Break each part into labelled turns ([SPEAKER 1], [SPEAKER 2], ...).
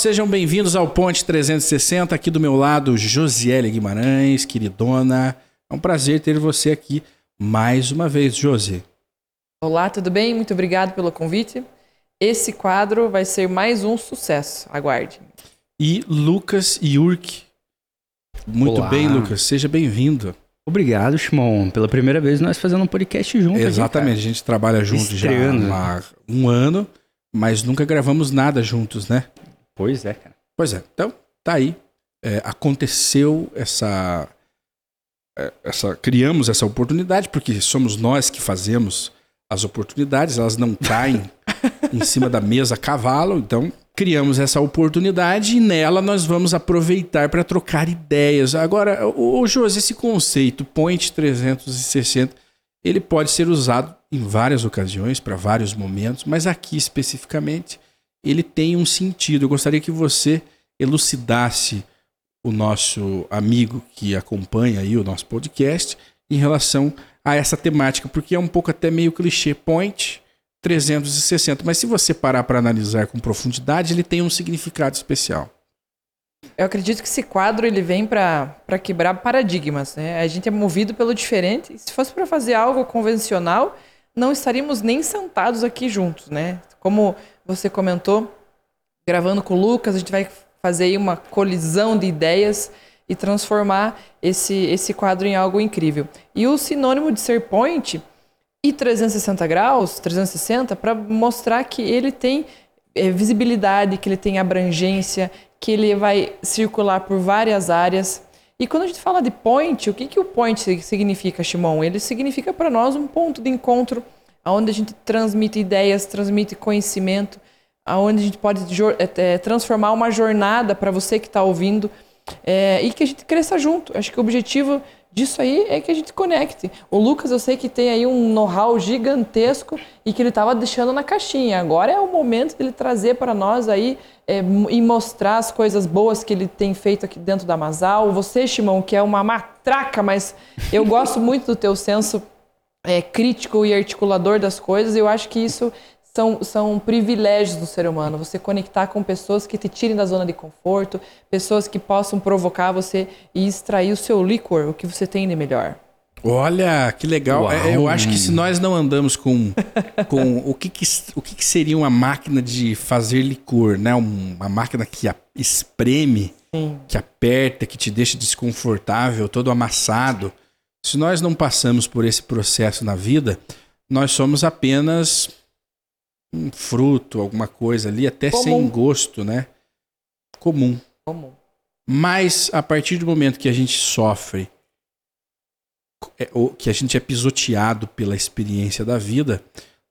[SPEAKER 1] sejam bem-vindos ao Ponte 360. Aqui do meu lado, Josiele Guimarães, queridona. É um prazer ter você aqui mais uma vez, Josi.
[SPEAKER 2] Olá, tudo bem? Muito obrigado pelo convite. Esse quadro vai ser mais um sucesso. Aguarde.
[SPEAKER 1] E Lucas Yurk. Muito
[SPEAKER 3] Olá.
[SPEAKER 1] bem, Lucas. Seja bem-vindo.
[SPEAKER 3] Obrigado, Shimon. Pela primeira vez nós fazendo um podcast junto. aqui,
[SPEAKER 1] Exatamente, a gente trabalha junto
[SPEAKER 3] Estreando.
[SPEAKER 1] já há um ano, mas nunca gravamos nada juntos, né?
[SPEAKER 3] Pois é, cara.
[SPEAKER 1] Pois é, então tá aí. É, aconteceu essa, é, essa. Criamos essa oportunidade, porque somos nós que fazemos as oportunidades, elas não caem em cima da mesa a cavalo, então criamos essa oportunidade e nela nós vamos aproveitar para trocar ideias. Agora, o, o Josi, esse conceito Point 360, ele pode ser usado em várias ocasiões, para vários momentos, mas aqui especificamente ele tem um sentido. Eu gostaria que você elucidasse o nosso amigo que acompanha aí o nosso podcast em relação a essa temática, porque é um pouco até meio clichê point 360, mas se você parar para analisar com profundidade, ele tem um significado especial.
[SPEAKER 2] Eu acredito que esse quadro ele vem para quebrar paradigmas. Né? A gente é movido pelo diferente. Se fosse para fazer algo convencional, não estaríamos nem sentados aqui juntos. Né? Como você comentou, gravando com o Lucas, a gente vai fazer aí uma colisão de ideias e transformar esse, esse quadro em algo incrível. E o sinônimo de ser point e 360 graus, 360, para mostrar que ele tem é, visibilidade, que ele tem abrangência, que ele vai circular por várias áreas. E quando a gente fala de point, o que, que o point significa, Shimon? Ele significa para nós um ponto de encontro, onde a gente transmite ideias, transmite conhecimento, aonde a gente pode é, transformar uma jornada para você que está ouvindo é, e que a gente cresça junto. Acho que o objetivo disso aí é que a gente conecte. O Lucas, eu sei que tem aí um know-how gigantesco e que ele estava deixando na caixinha. Agora é o momento dele trazer para nós aí é, e mostrar as coisas boas que ele tem feito aqui dentro da Masal. Você, Shimon, que é uma matraca, mas eu gosto muito do teu senso é, crítico e articulador das coisas. Eu acho que isso são, são privilégios do ser humano. Você conectar com pessoas que te tirem da zona de conforto, pessoas que possam provocar você e extrair o seu licor, o que você tem de melhor.
[SPEAKER 1] Olha, que legal.
[SPEAKER 3] Uau.
[SPEAKER 1] É, eu acho que se nós não andamos com, com o, que, que, o que, que seria uma máquina de fazer licor, né? Um- Uma máquina que a- espreme,
[SPEAKER 2] Sim.
[SPEAKER 1] que aperta, que te deixa desconfortável, todo amassado. Se nós não passamos por esse processo na vida, nós somos apenas um fruto, alguma coisa ali, até
[SPEAKER 2] Comum.
[SPEAKER 1] sem gosto, né? Comum.
[SPEAKER 2] Como?
[SPEAKER 1] Mas a partir do momento que a gente sofre, é, que a gente é pisoteado pela experiência da vida,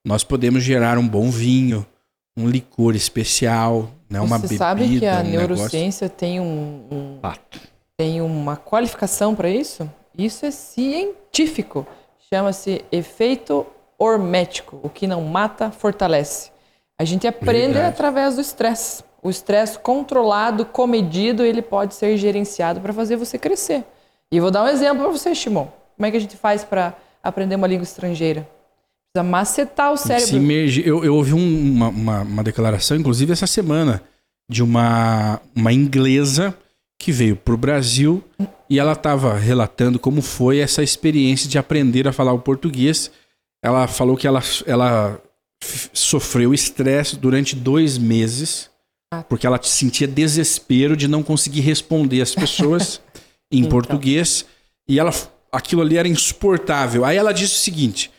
[SPEAKER 1] nós podemos gerar um bom vinho, um licor especial, né? uma
[SPEAKER 2] você
[SPEAKER 1] bebida.
[SPEAKER 2] sabe que a
[SPEAKER 1] um negócio.
[SPEAKER 2] neurociência tem, um, um-
[SPEAKER 3] Fato.
[SPEAKER 2] tem uma qualificação para isso? Isso é científico. Chama-se efeito hormético. O que não mata, fortalece. A gente aprende
[SPEAKER 1] Verdade.
[SPEAKER 2] através do estresse. O estresse controlado, comedido, ele pode ser gerenciado para fazer você crescer. E eu vou dar um exemplo para você, Shimon. Como é que a gente faz para aprender uma língua estrangeira? Precisa macetar o
[SPEAKER 1] Se
[SPEAKER 2] cérebro.
[SPEAKER 1] imergir- Eu, eu ouvi um- uma, uma, uma declaração, inclusive essa semana, de uma, uma inglesa que veio para o Brasil e ela estava relatando como foi essa experiência de aprender a falar o português. Ela falou que ela, ela sofreu estresse durante dois meses
[SPEAKER 2] Ah.
[SPEAKER 1] porque ela sentia desespero de não conseguir responder às pessoas em
[SPEAKER 2] Então.
[SPEAKER 1] português e ela aquilo ali era insuportável. Aí ela disse o seguinte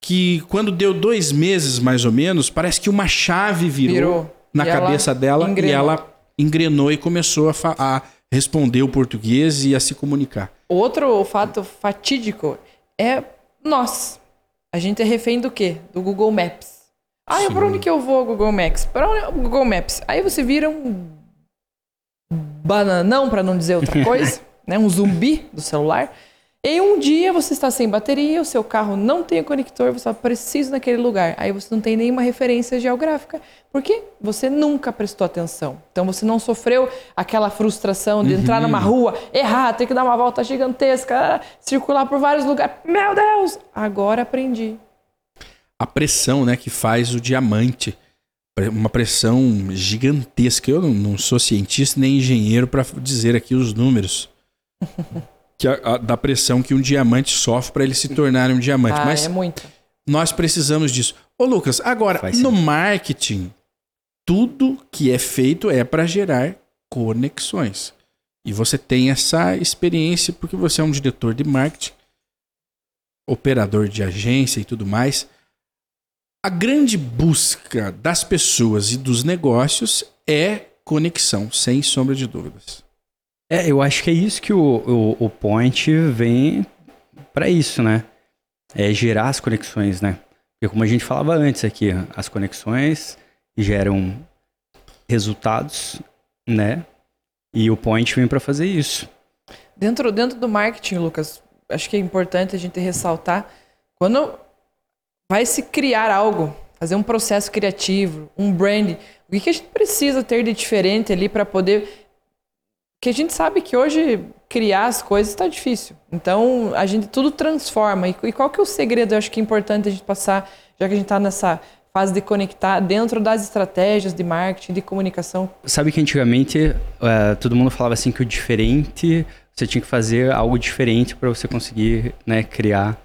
[SPEAKER 1] que quando deu dois meses mais ou menos, parece que uma chave virou,
[SPEAKER 2] Virou.
[SPEAKER 1] na
[SPEAKER 2] E
[SPEAKER 1] cabeça dela e
[SPEAKER 2] engrenou.
[SPEAKER 1] ela engrenou e começou a, a responder o português e a se comunicar.
[SPEAKER 2] Outro fato fatídico é nós. A gente é refém do quê? Do Google Maps. Ah,
[SPEAKER 1] Sim.
[SPEAKER 2] para onde que eu vou, Google Maps? Para onde é o Google Maps? Aí você vira um bananão, para não dizer outra coisa, né? Um zumbi do celular. E um dia você está sem bateria, o seu carro não tem o conector, você está preciso naquele lugar. Aí você não tem nenhuma referência geográfica. Porque você nunca prestou atenção. Então você não sofreu aquela frustração de entrar numa rua, errar, ter que dar uma volta gigantesca, circular por vários lugares. Meu Deus! Agora aprendi.
[SPEAKER 1] A pressão, né, que faz o diamante uma pressão gigantesca. Eu não sou cientista nem engenheiro para dizer aqui os números que a- a- da pressão que um diamante sofre para ele se tornar um diamante.
[SPEAKER 2] Ah,
[SPEAKER 1] Mas
[SPEAKER 2] é muito.
[SPEAKER 1] nós precisamos disso. Ô, Lucas, agora,
[SPEAKER 3] Faz
[SPEAKER 1] no
[SPEAKER 3] sentido.
[SPEAKER 1] marketing, tudo que é feito é para gerar conexões. E você tem essa experiência porque você é um diretor de marketing, operador de agência e tudo mais. A grande busca das pessoas e dos negócios é conexão, sem sombra de dúvidas.
[SPEAKER 3] É, eu acho que é isso que o, o, o Point vem para isso, né? É gerar as conexões, né? Porque como a gente falava antes aqui, as conexões geram resultados, né? E o Point vem para fazer isso.
[SPEAKER 2] Dentro, dentro do marketing, Lucas, acho que é importante a gente ressaltar quando vai se criar algo, fazer um processo criativo, um brand, o que, que a gente precisa ter de diferente ali para poder. Que a gente sabe que hoje criar as coisas está difícil. Então a gente tudo transforma. E, e qual que é o segredo? Eu acho que é importante a gente passar, já que a gente está nessa fase de conectar dentro das estratégias de marketing, de comunicação.
[SPEAKER 3] Sabe que antigamente eh, todo mundo falava assim que o diferente, você tinha que fazer algo diferente para você conseguir né, criar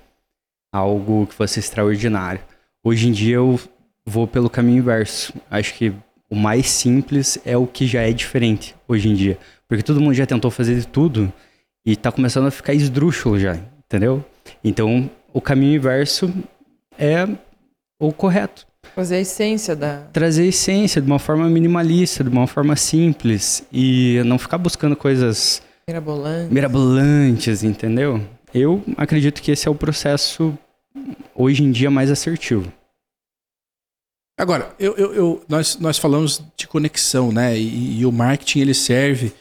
[SPEAKER 3] algo que fosse extraordinário. Hoje em dia eu vou pelo caminho inverso. Acho que o mais simples é o que já é diferente hoje em dia. Porque todo mundo já tentou fazer de tudo e tá começando a ficar esdrúxulo já, entendeu? Então o caminho inverso é o correto
[SPEAKER 2] Fazer a essência da.
[SPEAKER 3] trazer a essência de uma forma minimalista, de uma forma simples e não ficar buscando coisas
[SPEAKER 2] Mirabolante.
[SPEAKER 3] mirabolantes, entendeu? Eu acredito que esse é o processo hoje em dia mais assertivo.
[SPEAKER 1] Agora, eu, eu- eu- nós, nós falamos de conexão, né? E, e o marketing ele serve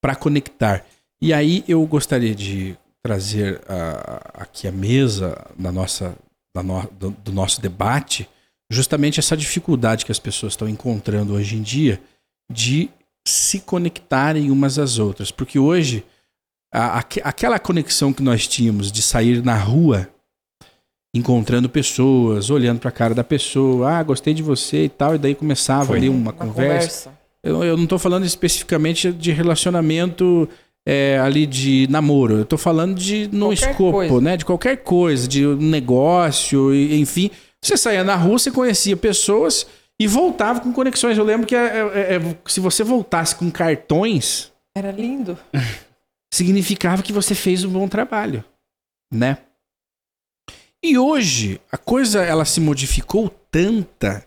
[SPEAKER 1] para conectar. E aí eu gostaria de trazer ah, aqui a mesa da nossa, da no- do, do nosso debate justamente essa dificuldade que as pessoas estão encontrando hoje em dia de se conectarem umas às outras. Porque hoje, a- aque- aquela conexão que nós tínhamos de sair na rua encontrando pessoas, olhando para a cara da pessoa, ah, gostei de você e tal, e daí começava
[SPEAKER 3] Foi.
[SPEAKER 1] ali uma, conversa.
[SPEAKER 2] conversa.
[SPEAKER 1] Eu, eu não estou falando especificamente de relacionamento é, ali de namoro, eu estou falando de no
[SPEAKER 2] Qualquer
[SPEAKER 1] escopo,
[SPEAKER 2] coisa.
[SPEAKER 1] né? De qualquer coisa, de um negócio, enfim. Você saía na rua, você conhecia pessoas e voltava com conexões. Eu lembro que é, é, é, se você voltasse com cartões,
[SPEAKER 2] Era lindo.
[SPEAKER 1] significava que você fez um bom trabalho, né? E hoje a coisa ela se modificou tanta.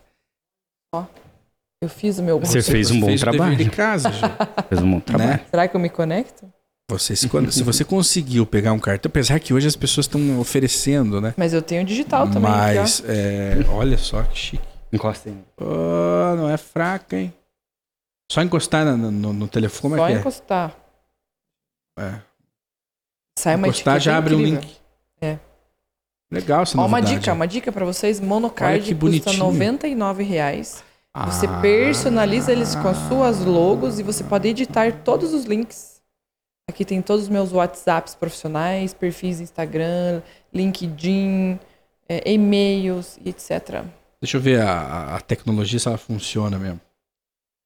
[SPEAKER 2] Eu fiz o meu.
[SPEAKER 3] Você fez um bom
[SPEAKER 1] dever
[SPEAKER 3] trabalho.
[SPEAKER 1] de casa,
[SPEAKER 3] Fez um bom trabalho.
[SPEAKER 1] né?
[SPEAKER 2] Será que eu me conecto?
[SPEAKER 1] Você, se, quando- se você conseguiu pegar um cartão, apesar que hoje as pessoas estão oferecendo, né?
[SPEAKER 2] Mas eu tenho digital também.
[SPEAKER 1] Mas
[SPEAKER 2] aqui,
[SPEAKER 1] é, olha só que chique.
[SPEAKER 3] Encosta aí.
[SPEAKER 1] Oh, não é fraca, hein? Só encostar na- no, no telefone, como
[SPEAKER 2] Só
[SPEAKER 1] é
[SPEAKER 2] encostar.
[SPEAKER 1] é? é?
[SPEAKER 2] Sai uma
[SPEAKER 1] Encostar já abre um
[SPEAKER 2] incrível.
[SPEAKER 1] link.
[SPEAKER 2] É.
[SPEAKER 1] Legal essa
[SPEAKER 2] Ó, uma
[SPEAKER 1] novidade.
[SPEAKER 2] dica, uma dica pra vocês. Monocard
[SPEAKER 1] que
[SPEAKER 2] custa
[SPEAKER 1] bonitinho.
[SPEAKER 2] 99 reais. Você
[SPEAKER 1] Ah.
[SPEAKER 2] personaliza eles com as suas logos e você pode editar todos os links. Aqui tem todos os meus WhatsApps profissionais, perfis Instagram, LinkedIn, é, e-mails e etc.
[SPEAKER 1] Deixa eu ver a- a, a tecnologia se ela funciona mesmo.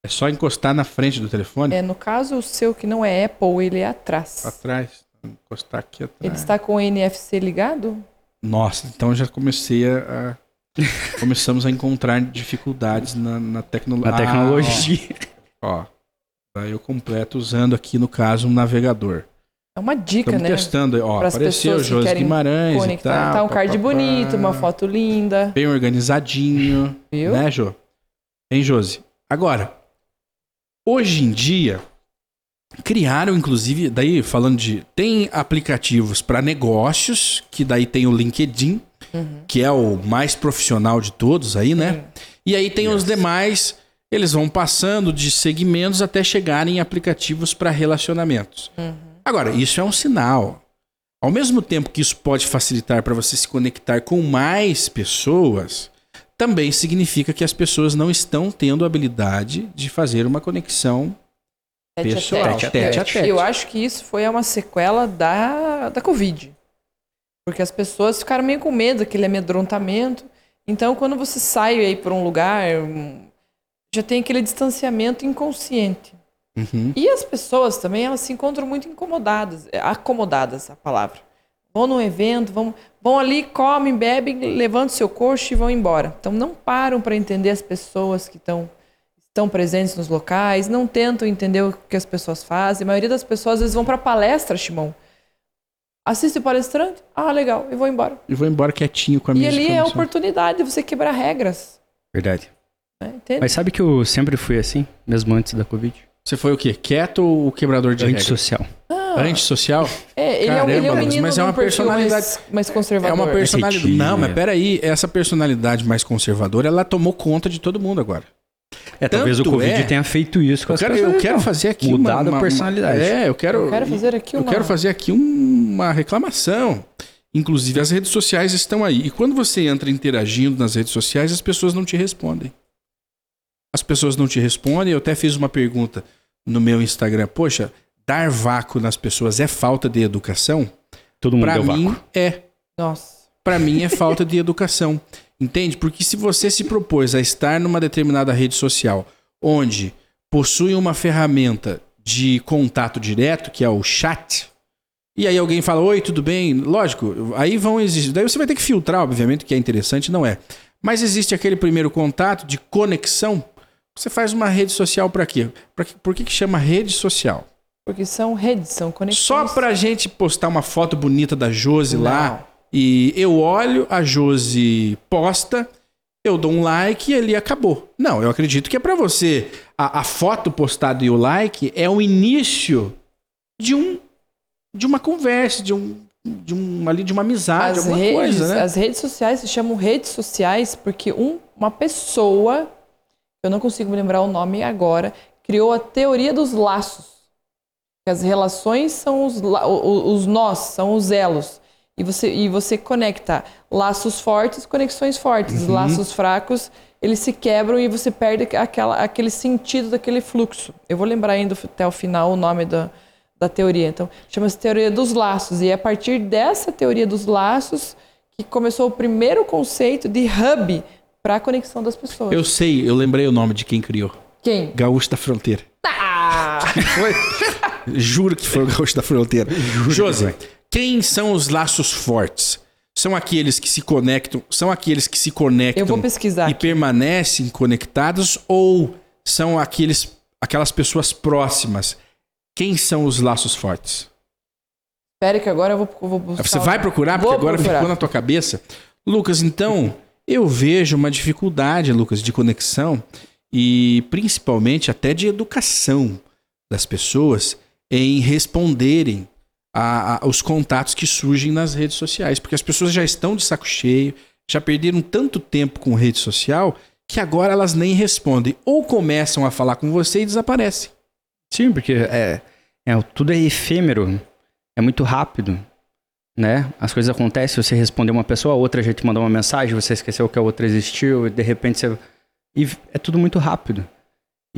[SPEAKER 1] É só encostar na frente do telefone?
[SPEAKER 2] É, no caso, o seu que não é Apple, ele é atrás.
[SPEAKER 1] Atrás. Encostar aqui atrás.
[SPEAKER 2] Ele está com o NFC ligado?
[SPEAKER 1] Nossa, então já comecei a. Começamos a encontrar dificuldades na, na tecnolo-
[SPEAKER 3] Na
[SPEAKER 1] Ah,
[SPEAKER 3] tecnologia.
[SPEAKER 1] ó, ó. Daí eu completo usando aqui, no caso, um navegador.
[SPEAKER 2] É uma dica,
[SPEAKER 1] Estamos
[SPEAKER 2] né?
[SPEAKER 1] testando. Ó,
[SPEAKER 2] Pras
[SPEAKER 1] apareceu
[SPEAKER 2] pessoas que
[SPEAKER 1] Guimarães
[SPEAKER 2] Conectar.
[SPEAKER 1] e tal.
[SPEAKER 2] tá um card
[SPEAKER 1] pá, pá,
[SPEAKER 2] bonito,
[SPEAKER 1] pá.
[SPEAKER 2] uma foto linda.
[SPEAKER 1] Bem organizadinho.
[SPEAKER 2] Viu?
[SPEAKER 1] Né, Jô? Hein, Josi? Agora, hoje em dia, criaram, inclusive, daí falando de. Tem aplicativos para negócios, que daí tem o LinkedIn,
[SPEAKER 2] Uhum.
[SPEAKER 1] que é o mais profissional de todos aí, né? E aí tem os demais, eles vão passando de segmentos até chegarem em aplicativos para relacionamentos.
[SPEAKER 2] Uhum.
[SPEAKER 1] Agora, isso é um sinal. Ao mesmo tempo que isso pode facilitar para você se conectar com mais pessoas, também significa que as pessoas não estão tendo a habilidade de fazer uma conexão
[SPEAKER 2] Tete a
[SPEAKER 1] pessoal,
[SPEAKER 2] tete.
[SPEAKER 1] tete a tete.
[SPEAKER 2] Eu acho que isso foi uma sequela da, da Covid. Porque as pessoas ficaram meio com medo, aquele amedrontamento. Então, quando você sai aí para um lugar, já tem aquele distanciamento inconsciente.
[SPEAKER 1] Uhum.
[SPEAKER 2] E as pessoas também, elas se encontram muito incomodadas, é, acomodadas a palavra. Vão num evento, vão, vão ali, comem, bebem, levantam seu coxo e vão embora. Então não param para entender as pessoas que estão estão presentes nos locais, não tentam entender o que as pessoas fazem. A maioria das pessoas às vezes vão para palestra, Shimon. Assiste o palestrante, ah, legal, e vou embora.
[SPEAKER 1] E vou embora quietinho com a
[SPEAKER 2] E
[SPEAKER 1] minha
[SPEAKER 2] ali é a oportunidade de você quebrar regras.
[SPEAKER 3] Verdade.
[SPEAKER 2] Né? Entende?
[SPEAKER 3] Mas sabe que eu sempre fui assim, mesmo antes da Covid?
[SPEAKER 1] Você foi o quê? Quieto ou o quebrador de regras?
[SPEAKER 3] Antissocial.
[SPEAKER 1] Antissocial?
[SPEAKER 2] É, ele, é, um-
[SPEAKER 1] Caramba,
[SPEAKER 2] ele é um
[SPEAKER 1] Lucas,
[SPEAKER 2] menino
[SPEAKER 1] mas é uma
[SPEAKER 2] um
[SPEAKER 1] personalidade-
[SPEAKER 2] mais, mais
[SPEAKER 1] É
[SPEAKER 2] conservador.
[SPEAKER 1] uma personalidade.
[SPEAKER 3] Receptiva.
[SPEAKER 1] Não, mas peraí, essa personalidade mais conservadora, ela tomou conta de todo mundo agora.
[SPEAKER 3] É, talvez o
[SPEAKER 1] Tanto
[SPEAKER 3] Covid
[SPEAKER 1] é-
[SPEAKER 3] tenha feito isso com
[SPEAKER 1] Eu
[SPEAKER 3] as
[SPEAKER 1] quero,
[SPEAKER 3] pessoas.
[SPEAKER 1] eu quero
[SPEAKER 3] então.
[SPEAKER 1] fazer aqui
[SPEAKER 3] Mudar
[SPEAKER 1] uma, uma-
[SPEAKER 3] personalidade.
[SPEAKER 1] É, eu quero.
[SPEAKER 2] Eu quero fazer aqui
[SPEAKER 1] Eu
[SPEAKER 2] uma...
[SPEAKER 1] quero fazer aqui um- uma reclamação. Inclusive, as redes sociais estão aí. E quando você entra interagindo nas redes sociais, as pessoas não te respondem. As pessoas não te respondem. Eu até fiz uma pergunta no meu Instagram. Poxa, dar vácuo nas pessoas é falta de educação?
[SPEAKER 3] Todo mundo
[SPEAKER 1] Pra
[SPEAKER 3] deu
[SPEAKER 1] mim,
[SPEAKER 3] vácuo.
[SPEAKER 1] é.
[SPEAKER 2] Nossa.
[SPEAKER 1] Pra mim, é falta de educação. Entende? Porque se você se propôs a estar numa determinada rede social onde possui uma ferramenta de contato direto, que é o chat, e aí alguém fala, oi, tudo bem? Lógico, aí vão existir. Daí você vai ter que filtrar, obviamente, que é interessante, não é. Mas existe aquele primeiro contato de conexão. Você faz uma rede social pra quê? Pra quê? Por que, que chama rede social?
[SPEAKER 2] Porque são redes, são conexões.
[SPEAKER 1] Só pra gente postar uma foto bonita da Josi lá. E eu olho, a Josi posta, eu dou um like e ali acabou. Não, eu acredito que é pra você. A, a foto postada e o like é o início de um de uma conversa, de um de um ali de uma amizade,
[SPEAKER 2] As
[SPEAKER 1] alguma
[SPEAKER 2] redes,
[SPEAKER 1] coisa, né?
[SPEAKER 2] as redes sociais se chamam redes sociais porque um- uma pessoa, eu não consigo me lembrar o nome agora, criou a teoria dos laços. Que As relações são os, os nós, são os elos. E você, e você conecta laços fortes, conexões fortes.
[SPEAKER 1] Uhum.
[SPEAKER 2] Laços fracos, eles se quebram e você perde aquela, aquele sentido daquele fluxo. Eu vou lembrar ainda até o final o nome da, da teoria. Então, chama-se teoria dos laços. E é a partir dessa teoria dos laços que começou o primeiro conceito de hub para a conexão das pessoas.
[SPEAKER 1] Eu sei, eu lembrei o nome de quem criou.
[SPEAKER 2] Quem?
[SPEAKER 1] Gaúcho da Fronteira.
[SPEAKER 2] Ah!
[SPEAKER 1] Foi? Juro que foi o Gaúcho da Fronteira. Josi, quem são os laços fortes? São aqueles que se conectam, são aqueles que se conectam
[SPEAKER 2] Eu vou pesquisar.
[SPEAKER 1] e
[SPEAKER 2] aqui.
[SPEAKER 1] permanecem conectados ou são aqueles aquelas pessoas próximas? Quem são os laços fortes?
[SPEAKER 2] Espera que agora eu vou, eu vou buscar.
[SPEAKER 1] Você vai procurar porque
[SPEAKER 2] Vou
[SPEAKER 1] agora
[SPEAKER 2] procurar.
[SPEAKER 1] ficou na tua cabeça. Lucas, então, eu vejo uma dificuldade, Lucas, de conexão e principalmente até de educação das pessoas em responderem a- a- aos contatos que surgem nas redes sociais, porque as pessoas já estão de saco cheio, já perderam tanto tempo com rede social que agora elas nem respondem ou começam a falar com você e desaparecem.
[SPEAKER 3] Sim, porque é, é, tudo é efêmero, é muito rápido, né? As coisas acontecem, você respondeu uma pessoa, a outra já te mandou uma mensagem, você esqueceu que a outra existiu, e de repente você... E é tudo muito rápido.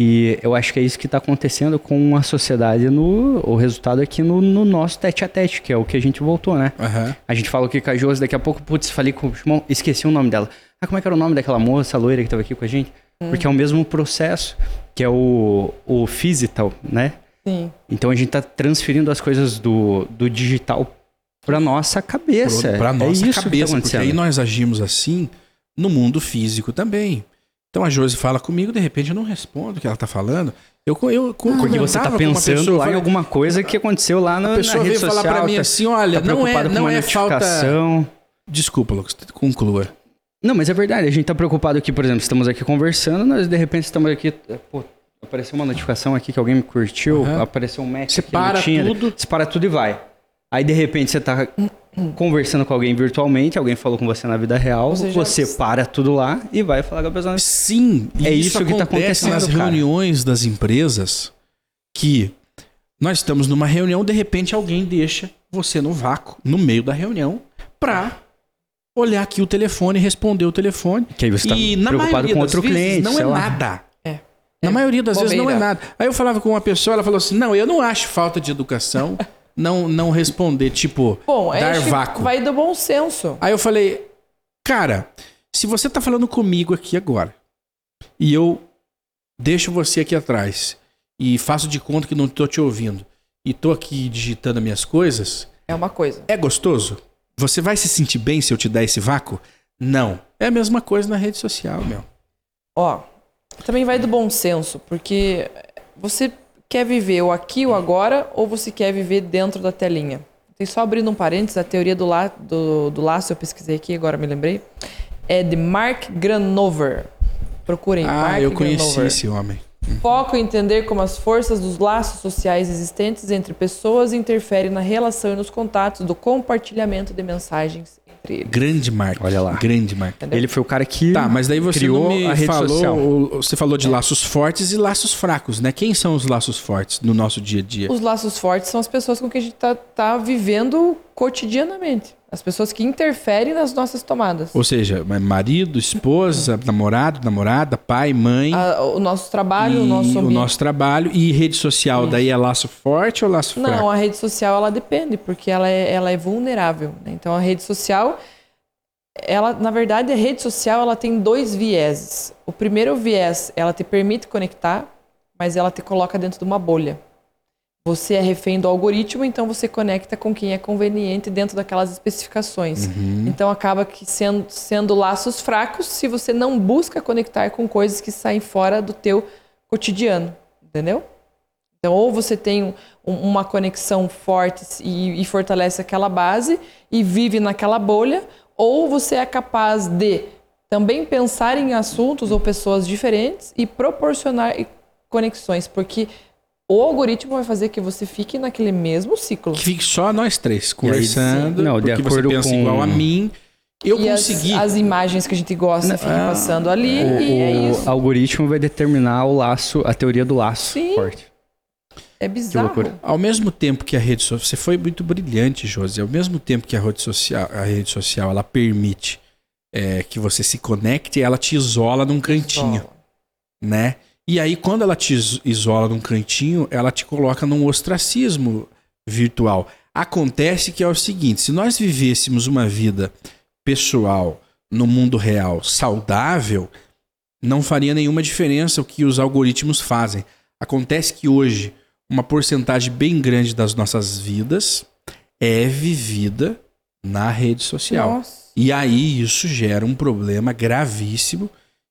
[SPEAKER 3] E eu acho que é isso que está acontecendo com a sociedade no... O resultado aqui no, no nosso tete a tete, que é o que a gente voltou, né?
[SPEAKER 1] Aham.
[SPEAKER 3] A gente fala o que com a Josi, daqui a pouco, putz, falei com o Shimon, esqueci o nome dela. Ah, como é que era o nome daquela moça loira que tava aqui com a gente? Porque é o mesmo processo, que é o, o physical, né?
[SPEAKER 2] Sim.
[SPEAKER 3] Então a gente tá transferindo as coisas do, do digital pra nossa cabeça.
[SPEAKER 1] Pra
[SPEAKER 3] é
[SPEAKER 1] nossa
[SPEAKER 3] isso que tá
[SPEAKER 1] cabeça, porque aí nós agimos assim no mundo físico também. Então a Josi fala comigo, de repente eu não respondo o que ela tá falando. Eu, eu,
[SPEAKER 3] Porque você tá pensando lá em
[SPEAKER 1] alguma
[SPEAKER 3] coisa que aconteceu lá na,
[SPEAKER 1] A pessoa
[SPEAKER 3] na rede
[SPEAKER 1] veio falar
[SPEAKER 3] social.
[SPEAKER 1] pra mim
[SPEAKER 3] tá,
[SPEAKER 1] assim, olha,
[SPEAKER 3] tá
[SPEAKER 1] não é, não é falta... Desculpa, Lucas, conclua.
[SPEAKER 3] Não, mas é verdade. A gente tá preocupado aqui, por exemplo, estamos aqui conversando, nós de repente estamos aqui. Pô, apareceu uma notificação aqui que alguém me curtiu,
[SPEAKER 1] Aham.
[SPEAKER 3] apareceu um match
[SPEAKER 1] Você
[SPEAKER 3] aqui no
[SPEAKER 1] para
[SPEAKER 3] Tinder.
[SPEAKER 1] tudo.
[SPEAKER 3] Você para tudo e vai. Aí de repente você tá conversando com alguém virtualmente, alguém falou com você na vida real,
[SPEAKER 2] Você
[SPEAKER 3] você,
[SPEAKER 2] já-
[SPEAKER 3] para tudo lá e vai falar com a pessoa.
[SPEAKER 1] Sim, e
[SPEAKER 3] É isso que tá
[SPEAKER 1] acontece
[SPEAKER 3] acontecendo,
[SPEAKER 1] nas
[SPEAKER 3] cara.
[SPEAKER 1] reuniões das empresas que nós estamos numa reunião, de repente alguém deixa você no vácuo, no meio da reunião, pra olhar aqui o telefone, responder o telefone.
[SPEAKER 3] Que aí você tá
[SPEAKER 1] e na
[SPEAKER 3] preocupado com outro
[SPEAKER 1] vezes
[SPEAKER 3] cliente,
[SPEAKER 1] não é
[SPEAKER 3] lá.
[SPEAKER 1] nada.
[SPEAKER 2] É.
[SPEAKER 1] Na
[SPEAKER 2] É
[SPEAKER 1] maioria das vezes não é
[SPEAKER 2] bobeira.
[SPEAKER 1] nada. Aí eu falava com uma pessoa, ela falou assim: não, eu não acho falta de educação não, não responder, tipo,
[SPEAKER 2] Bom,
[SPEAKER 1] dar
[SPEAKER 2] que
[SPEAKER 1] vácuo.
[SPEAKER 2] vai do bom senso.
[SPEAKER 1] Aí eu falei, cara, se você tá falando comigo aqui agora, e eu deixo você aqui atrás e faço de conta que não tô te ouvindo e tô aqui digitando minhas coisas,
[SPEAKER 2] É uma coisa.
[SPEAKER 1] é gostoso? Você vai se sentir bem se eu te der esse vácuo? Não. É a mesma coisa na rede social, meu.
[SPEAKER 2] Ó, também vai do bom senso, porque você quer viver o aqui, o agora, ou você quer viver dentro da telinha? Tem só abrindo um parênteses, a teoria do, la, do, do laço, eu pesquisei aqui, agora me lembrei, é de Mark Granover. Procurem,
[SPEAKER 1] Ah,
[SPEAKER 2] Mark
[SPEAKER 1] eu conheci
[SPEAKER 2] Granover.
[SPEAKER 1] esse homem.
[SPEAKER 2] Foco em entender como as forças dos laços sociais existentes entre pessoas interferem na relação e nos contatos do compartilhamento de mensagens.
[SPEAKER 1] Grande marca.
[SPEAKER 3] Olha lá.
[SPEAKER 1] Grande marca.
[SPEAKER 2] Entendeu?
[SPEAKER 3] Ele foi o cara que
[SPEAKER 1] Tá, mas daí você
[SPEAKER 3] criou
[SPEAKER 1] não me
[SPEAKER 3] a rede
[SPEAKER 1] falou.
[SPEAKER 3] social.
[SPEAKER 1] Você falou de laços fortes e laços fracos, né? Quem são os laços fortes no nosso dia a dia?
[SPEAKER 2] Os laços fortes são as pessoas com quem a gente tá, tá vivendo cotidianamente. As pessoas que interferem nas nossas tomadas.
[SPEAKER 1] Ou seja, marido, esposa, namorado, namorada, pai, mãe.
[SPEAKER 2] A- o nosso trabalho, o nosso
[SPEAKER 1] o
[SPEAKER 2] ambiente.
[SPEAKER 1] nosso trabalho e rede social. Daí é laço forte ou laço fraco?
[SPEAKER 2] Não, a rede social ela depende, porque ela é, ela é vulnerável. né? Então a rede social, ela, na verdade, a rede social ela tem dois vieses. O primeiro viés, ela te permite conectar, mas ela te coloca dentro de uma bolha. Você é refém do algoritmo, então você conecta com quem é conveniente dentro daquelas especificações.
[SPEAKER 1] Uhum.
[SPEAKER 2] Então acaba que sendo, sendo laços fracos se você não busca conectar com coisas que saem fora do teu cotidiano, entendeu? Então, ou você tem um- uma conexão forte e, e fortalece aquela base e vive naquela bolha, ou você é capaz de também pensar em assuntos ou pessoas diferentes e proporcionar conexões, porque o algoritmo vai fazer que você fique naquele mesmo ciclo.
[SPEAKER 1] Que fique só nós três conversando.
[SPEAKER 3] Não, de acordo
[SPEAKER 1] você pensa
[SPEAKER 3] com-
[SPEAKER 1] igual a mim. Eu
[SPEAKER 2] e as-
[SPEAKER 1] consegui.
[SPEAKER 2] As, imagens que a gente gosta ficam
[SPEAKER 1] Ah,
[SPEAKER 2] passando ali
[SPEAKER 3] O,
[SPEAKER 2] e é
[SPEAKER 3] o
[SPEAKER 2] isso.
[SPEAKER 3] algoritmo vai determinar o laço, a teoria do laço
[SPEAKER 2] Sim.
[SPEAKER 3] forte.
[SPEAKER 2] É bizarro.
[SPEAKER 3] loucura.
[SPEAKER 1] Ao mesmo tempo que a rede social. Você foi muito brilhante, Josi. Ao mesmo tempo que a rede social, a rede social ela permite é, que você se conecte, ela te isola num cantinho,
[SPEAKER 2] Só.
[SPEAKER 1] né? E aí, quando ela te is- isola num cantinho, ela te coloca num ostracismo virtual. Acontece que é o seguinte: se nós vivêssemos uma vida pessoal no mundo real saudável, não faria nenhuma diferença o que os algoritmos fazem. Acontece que hoje uma porcentagem bem grande das nossas vidas é vivida na rede social.
[SPEAKER 2] Nossa.
[SPEAKER 1] E aí isso gera um problema gravíssimo,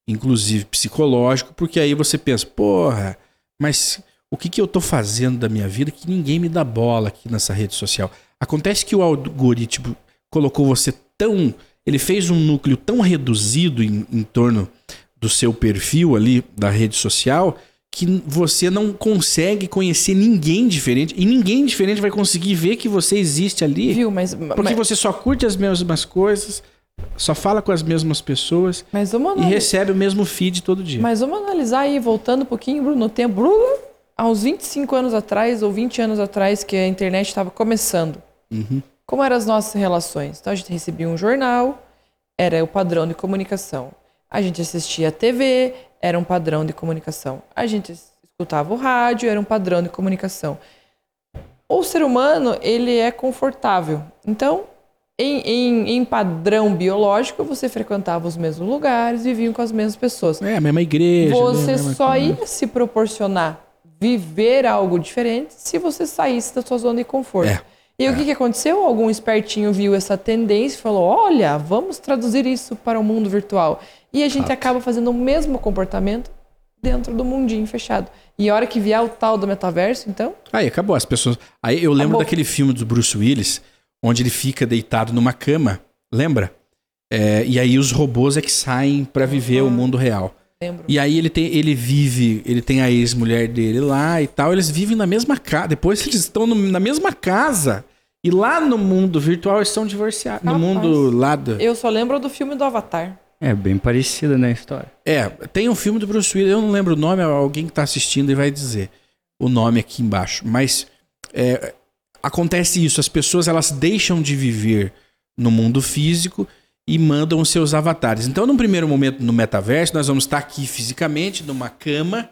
[SPEAKER 1] inclusive psicológico, porque aí você pensa, porra, mas o que, que eu tô fazendo da minha vida que ninguém me dá bola aqui nessa rede social? Acontece que o algoritmo colocou você tão. Ele fez um núcleo tão reduzido em, em torno do seu perfil ali da rede social que você não consegue conhecer ninguém diferente e ninguém diferente vai conseguir ver que você existe ali.
[SPEAKER 2] Viu, mas,
[SPEAKER 1] Porque
[SPEAKER 2] mas,
[SPEAKER 1] você só curte as mesmas coisas, só fala com as mesmas pessoas
[SPEAKER 2] mas vamos
[SPEAKER 1] e recebe o mesmo feed todo dia.
[SPEAKER 2] Mas vamos analisar aí, voltando um pouquinho, Bruno, no tempo. Bruno, há uns 25 anos atrás, ou 20 anos atrás, que a internet estava começando.
[SPEAKER 1] Uhum.
[SPEAKER 2] Como eram as nossas relações? Então a gente recebia um jornal, era o padrão de comunicação. A gente assistia a TV, era um padrão de comunicação. A gente escutava o rádio, era um padrão de comunicação. O ser humano, ele é confortável. Então, em, em, em padrão biológico, você frequentava os mesmos lugares, vivia com as mesmas pessoas.
[SPEAKER 1] É, a mesma igreja. né,
[SPEAKER 2] Você
[SPEAKER 1] mesma
[SPEAKER 2] só
[SPEAKER 1] coisa.
[SPEAKER 2] ia se proporcionar viver algo diferente se você saísse da sua zona de conforto.
[SPEAKER 1] É,
[SPEAKER 2] E o que, que aconteceu? Algum espertinho viu essa tendência e falou: olha, vamos traduzir isso para o mundo virtual. E a gente
[SPEAKER 1] Fato.
[SPEAKER 2] acaba fazendo o mesmo comportamento dentro do mundinho fechado. E a hora que vier o tal do metaverso, então,
[SPEAKER 1] Aí acabou. As pessoas. Aí eu lembro
[SPEAKER 2] Acabou.
[SPEAKER 1] daquele filme do Bruce Willis, onde ele fica deitado numa cama. Lembra? É, e aí os robôs é que saem pra viver o mundo real.
[SPEAKER 2] lembro.
[SPEAKER 1] E aí ele tem, ele vive, ele tem a ex-mulher dele lá e tal. Eles vivem na mesma casa. Depois eles estão no- na mesma casa. E lá no mundo virtual eles são divorciados. No
[SPEAKER 2] Rapaz.
[SPEAKER 1] mundo lá do.
[SPEAKER 2] Eu só lembro do filme do Avatar.
[SPEAKER 3] É bem parecida né, a história.
[SPEAKER 1] É, tem um filme do Bruce Willis, eu não lembro o nome, alguém que tá assistindo e vai dizer o nome aqui embaixo. Mas é, acontece isso, as pessoas elas deixam de viver no mundo físico e mandam os seus avatares. Então, num primeiro momento no metaverso, nós vamos estar aqui fisicamente numa cama,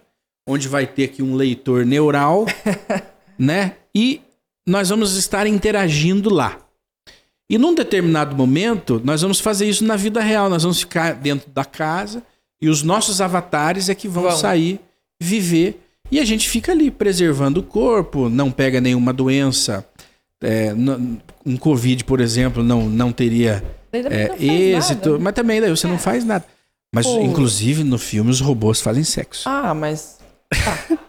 [SPEAKER 1] onde vai ter aqui um leitor neural, né? E nós vamos estar interagindo lá. E num determinado momento, nós vamos fazer isso na vida real. Nós vamos ficar dentro da casa e os nossos avatares é que vão
[SPEAKER 2] Vão.
[SPEAKER 1] sair viver e a gente fica ali preservando o corpo, não pega nenhuma doença. É, um Covid, por exemplo, não, não teria é,
[SPEAKER 2] não
[SPEAKER 1] êxito,
[SPEAKER 2] nada.
[SPEAKER 1] mas também daí você não faz nada. Mas,
[SPEAKER 2] Pô.
[SPEAKER 1] inclusive, no filme, os robôs fazem sexo.
[SPEAKER 2] Ah, mas. tá.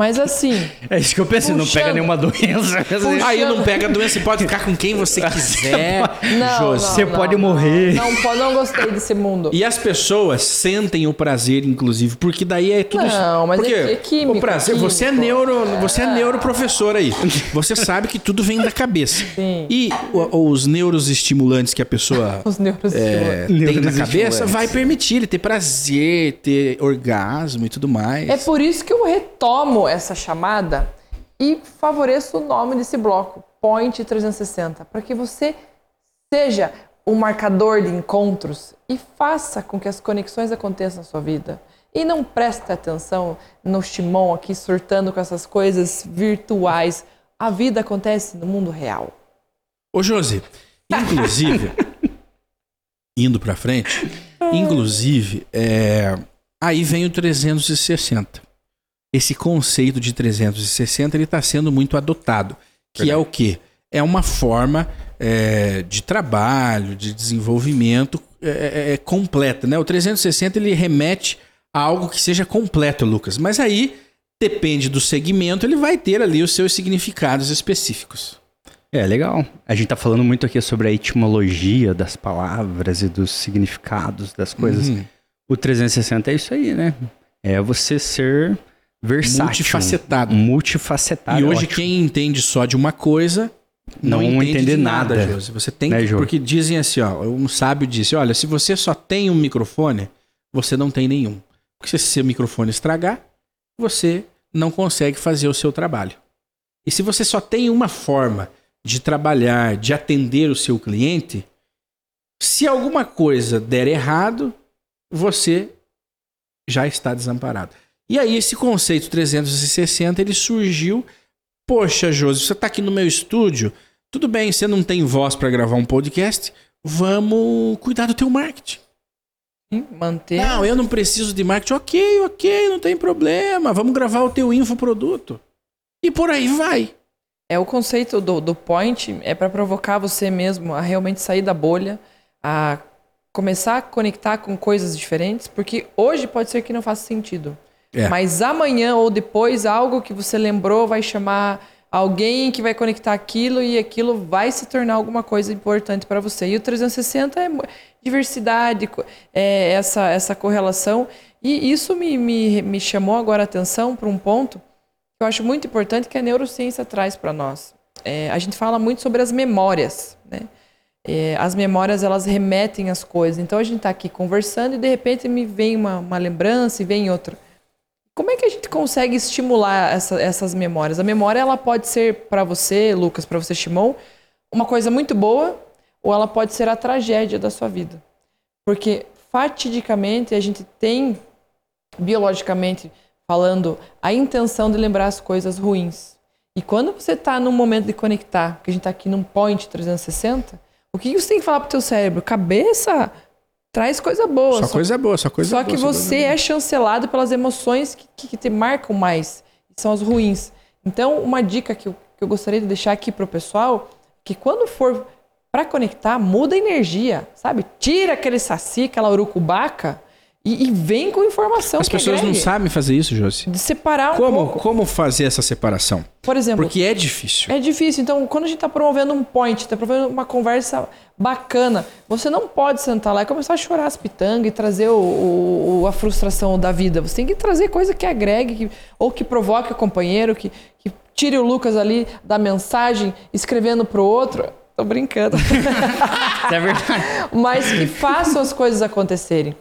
[SPEAKER 2] Mas assim,
[SPEAKER 3] É isso que eu pensei, não
[SPEAKER 2] Puxando.
[SPEAKER 3] pega nenhuma doença.
[SPEAKER 2] Puxa-
[SPEAKER 1] Aí não pega a doença, você pode ficar com quem você quiser.
[SPEAKER 2] não, não,
[SPEAKER 3] Você
[SPEAKER 2] não,
[SPEAKER 3] pode
[SPEAKER 2] não,
[SPEAKER 3] morrer.
[SPEAKER 2] Não, pode- não gostei desse mundo.
[SPEAKER 1] E as pessoas sentem o prazer, inclusive, porque daí é tudo.
[SPEAKER 2] Não, mas
[SPEAKER 1] porque
[SPEAKER 2] é químico,
[SPEAKER 1] o prazer, você é
[SPEAKER 2] químico.
[SPEAKER 1] neuro, você é neuroprofessor aí. Você sabe que tudo vem da cabeça.
[SPEAKER 2] Sim.
[SPEAKER 1] E o- os neuros estimulantes que a pessoa
[SPEAKER 2] Os neuros.
[SPEAKER 1] é, tem na cabeça vai permitir ele ter prazer, ter orgasmo e tudo mais.
[SPEAKER 2] É por isso que eu retomo essa chamada e favoreço o nome desse bloco, Point 360, para que você seja o marcador de encontros e faça com que as conexões aconteçam na sua vida. E não preste atenção no Shimon aqui surtando com essas coisas virtuais. A vida acontece no mundo real.
[SPEAKER 1] Ô, Josi, inclusive, indo pra frente, inclusive, é, aí vem o 360. Esse conceito de 360 ele está sendo muito adotado, que é o quê? É uma forma é, de trabalho, de desenvolvimento é, é, é completa, né? O 360 ele remete a algo que seja completo, Lucas. Mas aí depende do segmento, ele vai ter ali os seus significados específicos.
[SPEAKER 3] É, legal. A gente tá falando muito aqui sobre a etimologia das palavras e dos significados das coisas.
[SPEAKER 1] Uhum.
[SPEAKER 3] O 360 é isso aí, né? É você ser versátil.
[SPEAKER 1] Multifacetado.
[SPEAKER 3] Multifacetado.
[SPEAKER 1] E
[SPEAKER 3] é
[SPEAKER 1] hoje
[SPEAKER 3] ótimo.
[SPEAKER 1] quem entende só de uma coisa não,
[SPEAKER 3] Não
[SPEAKER 1] entende nada,
[SPEAKER 3] nada.
[SPEAKER 1] Josi. Você tem
[SPEAKER 3] Né,
[SPEAKER 1] que, porque dizem assim, ó, um sábio disse, olha, se você só tem um microfone, você não tem nenhum. Porque se seu microfone estragar, você não consegue fazer o seu trabalho. E se você só tem uma forma de trabalhar, de atender o seu cliente, se alguma coisa der errado, você já está desamparado. E aí esse conceito 360 ele surgiu. Poxa, Josi, você está aqui no meu estúdio. Tudo bem, você não tem voz para gravar um podcast. Vamos cuidar do teu marketing.
[SPEAKER 2] Sim, Manter.
[SPEAKER 1] Não, eu não preciso de marketing. Ok, ok, não tem problema. Vamos gravar o teu infoproduto. E por aí vai.
[SPEAKER 2] É o conceito do, do point é para provocar você mesmo a realmente sair da bolha, a começar a conectar com coisas diferentes, porque hoje pode ser que não faça sentido.
[SPEAKER 1] É.
[SPEAKER 2] Mas amanhã ou depois algo que você lembrou vai chamar alguém que vai conectar aquilo e aquilo vai se tornar alguma coisa importante para você. E o 360 é diversidade, é essa essa correlação e isso me, me, me chamou agora a atenção para um ponto que eu acho muito importante que a neurociência traz para nós. É, a gente fala muito sobre as memórias, né? É, as memórias elas remetem às coisas. Então a gente está aqui conversando e de repente me vem uma, uma lembrança e vem outra. Como é que a gente consegue estimular essa- essas memórias? A memória ela pode ser para você, Lucas, para você, Shimon, uma coisa muito boa, ou ela pode ser a tragédia da sua vida. Porque fatidicamente a gente tem biologicamente falando a intenção de lembrar as coisas ruins. E quando você está num momento de conectar, porque a gente está aqui num point 360, o que você tem que falar pro teu cérebro? Cabeça traz coisa boa.
[SPEAKER 1] Só coisa boa, só coisa
[SPEAKER 2] Só
[SPEAKER 1] boa.
[SPEAKER 2] que
[SPEAKER 1] só coisa
[SPEAKER 2] você é chancelado pelas emoções que, que, que te marcam mais, que são as ruins. Então, uma dica que eu, que eu gostaria de deixar aqui pro pessoal, que quando for para conectar, muda a energia, sabe? Tira aquele saci, aquela urucubaca e, e vem com informação
[SPEAKER 1] As
[SPEAKER 2] que
[SPEAKER 1] pessoas não sabem fazer isso, Josi.
[SPEAKER 2] De separar um
[SPEAKER 1] Como,
[SPEAKER 2] pouco.
[SPEAKER 1] como fazer essa separação?
[SPEAKER 2] Por exemplo,
[SPEAKER 1] Porque é difícil.
[SPEAKER 2] é difícil. Então, quando a gente está promovendo um point, está promovendo uma conversa bacana, você não pode sentar lá e começar a chorar as pitangas e trazer o, o- o- a frustração da vida. Você tem que trazer coisa que agregue, que- ou que provoque o companheiro, que, que tire o Lucas ali da mensagem, escrevendo pro outro. Tô brincando.
[SPEAKER 3] É verdade.
[SPEAKER 2] mas que façam as coisas acontecerem.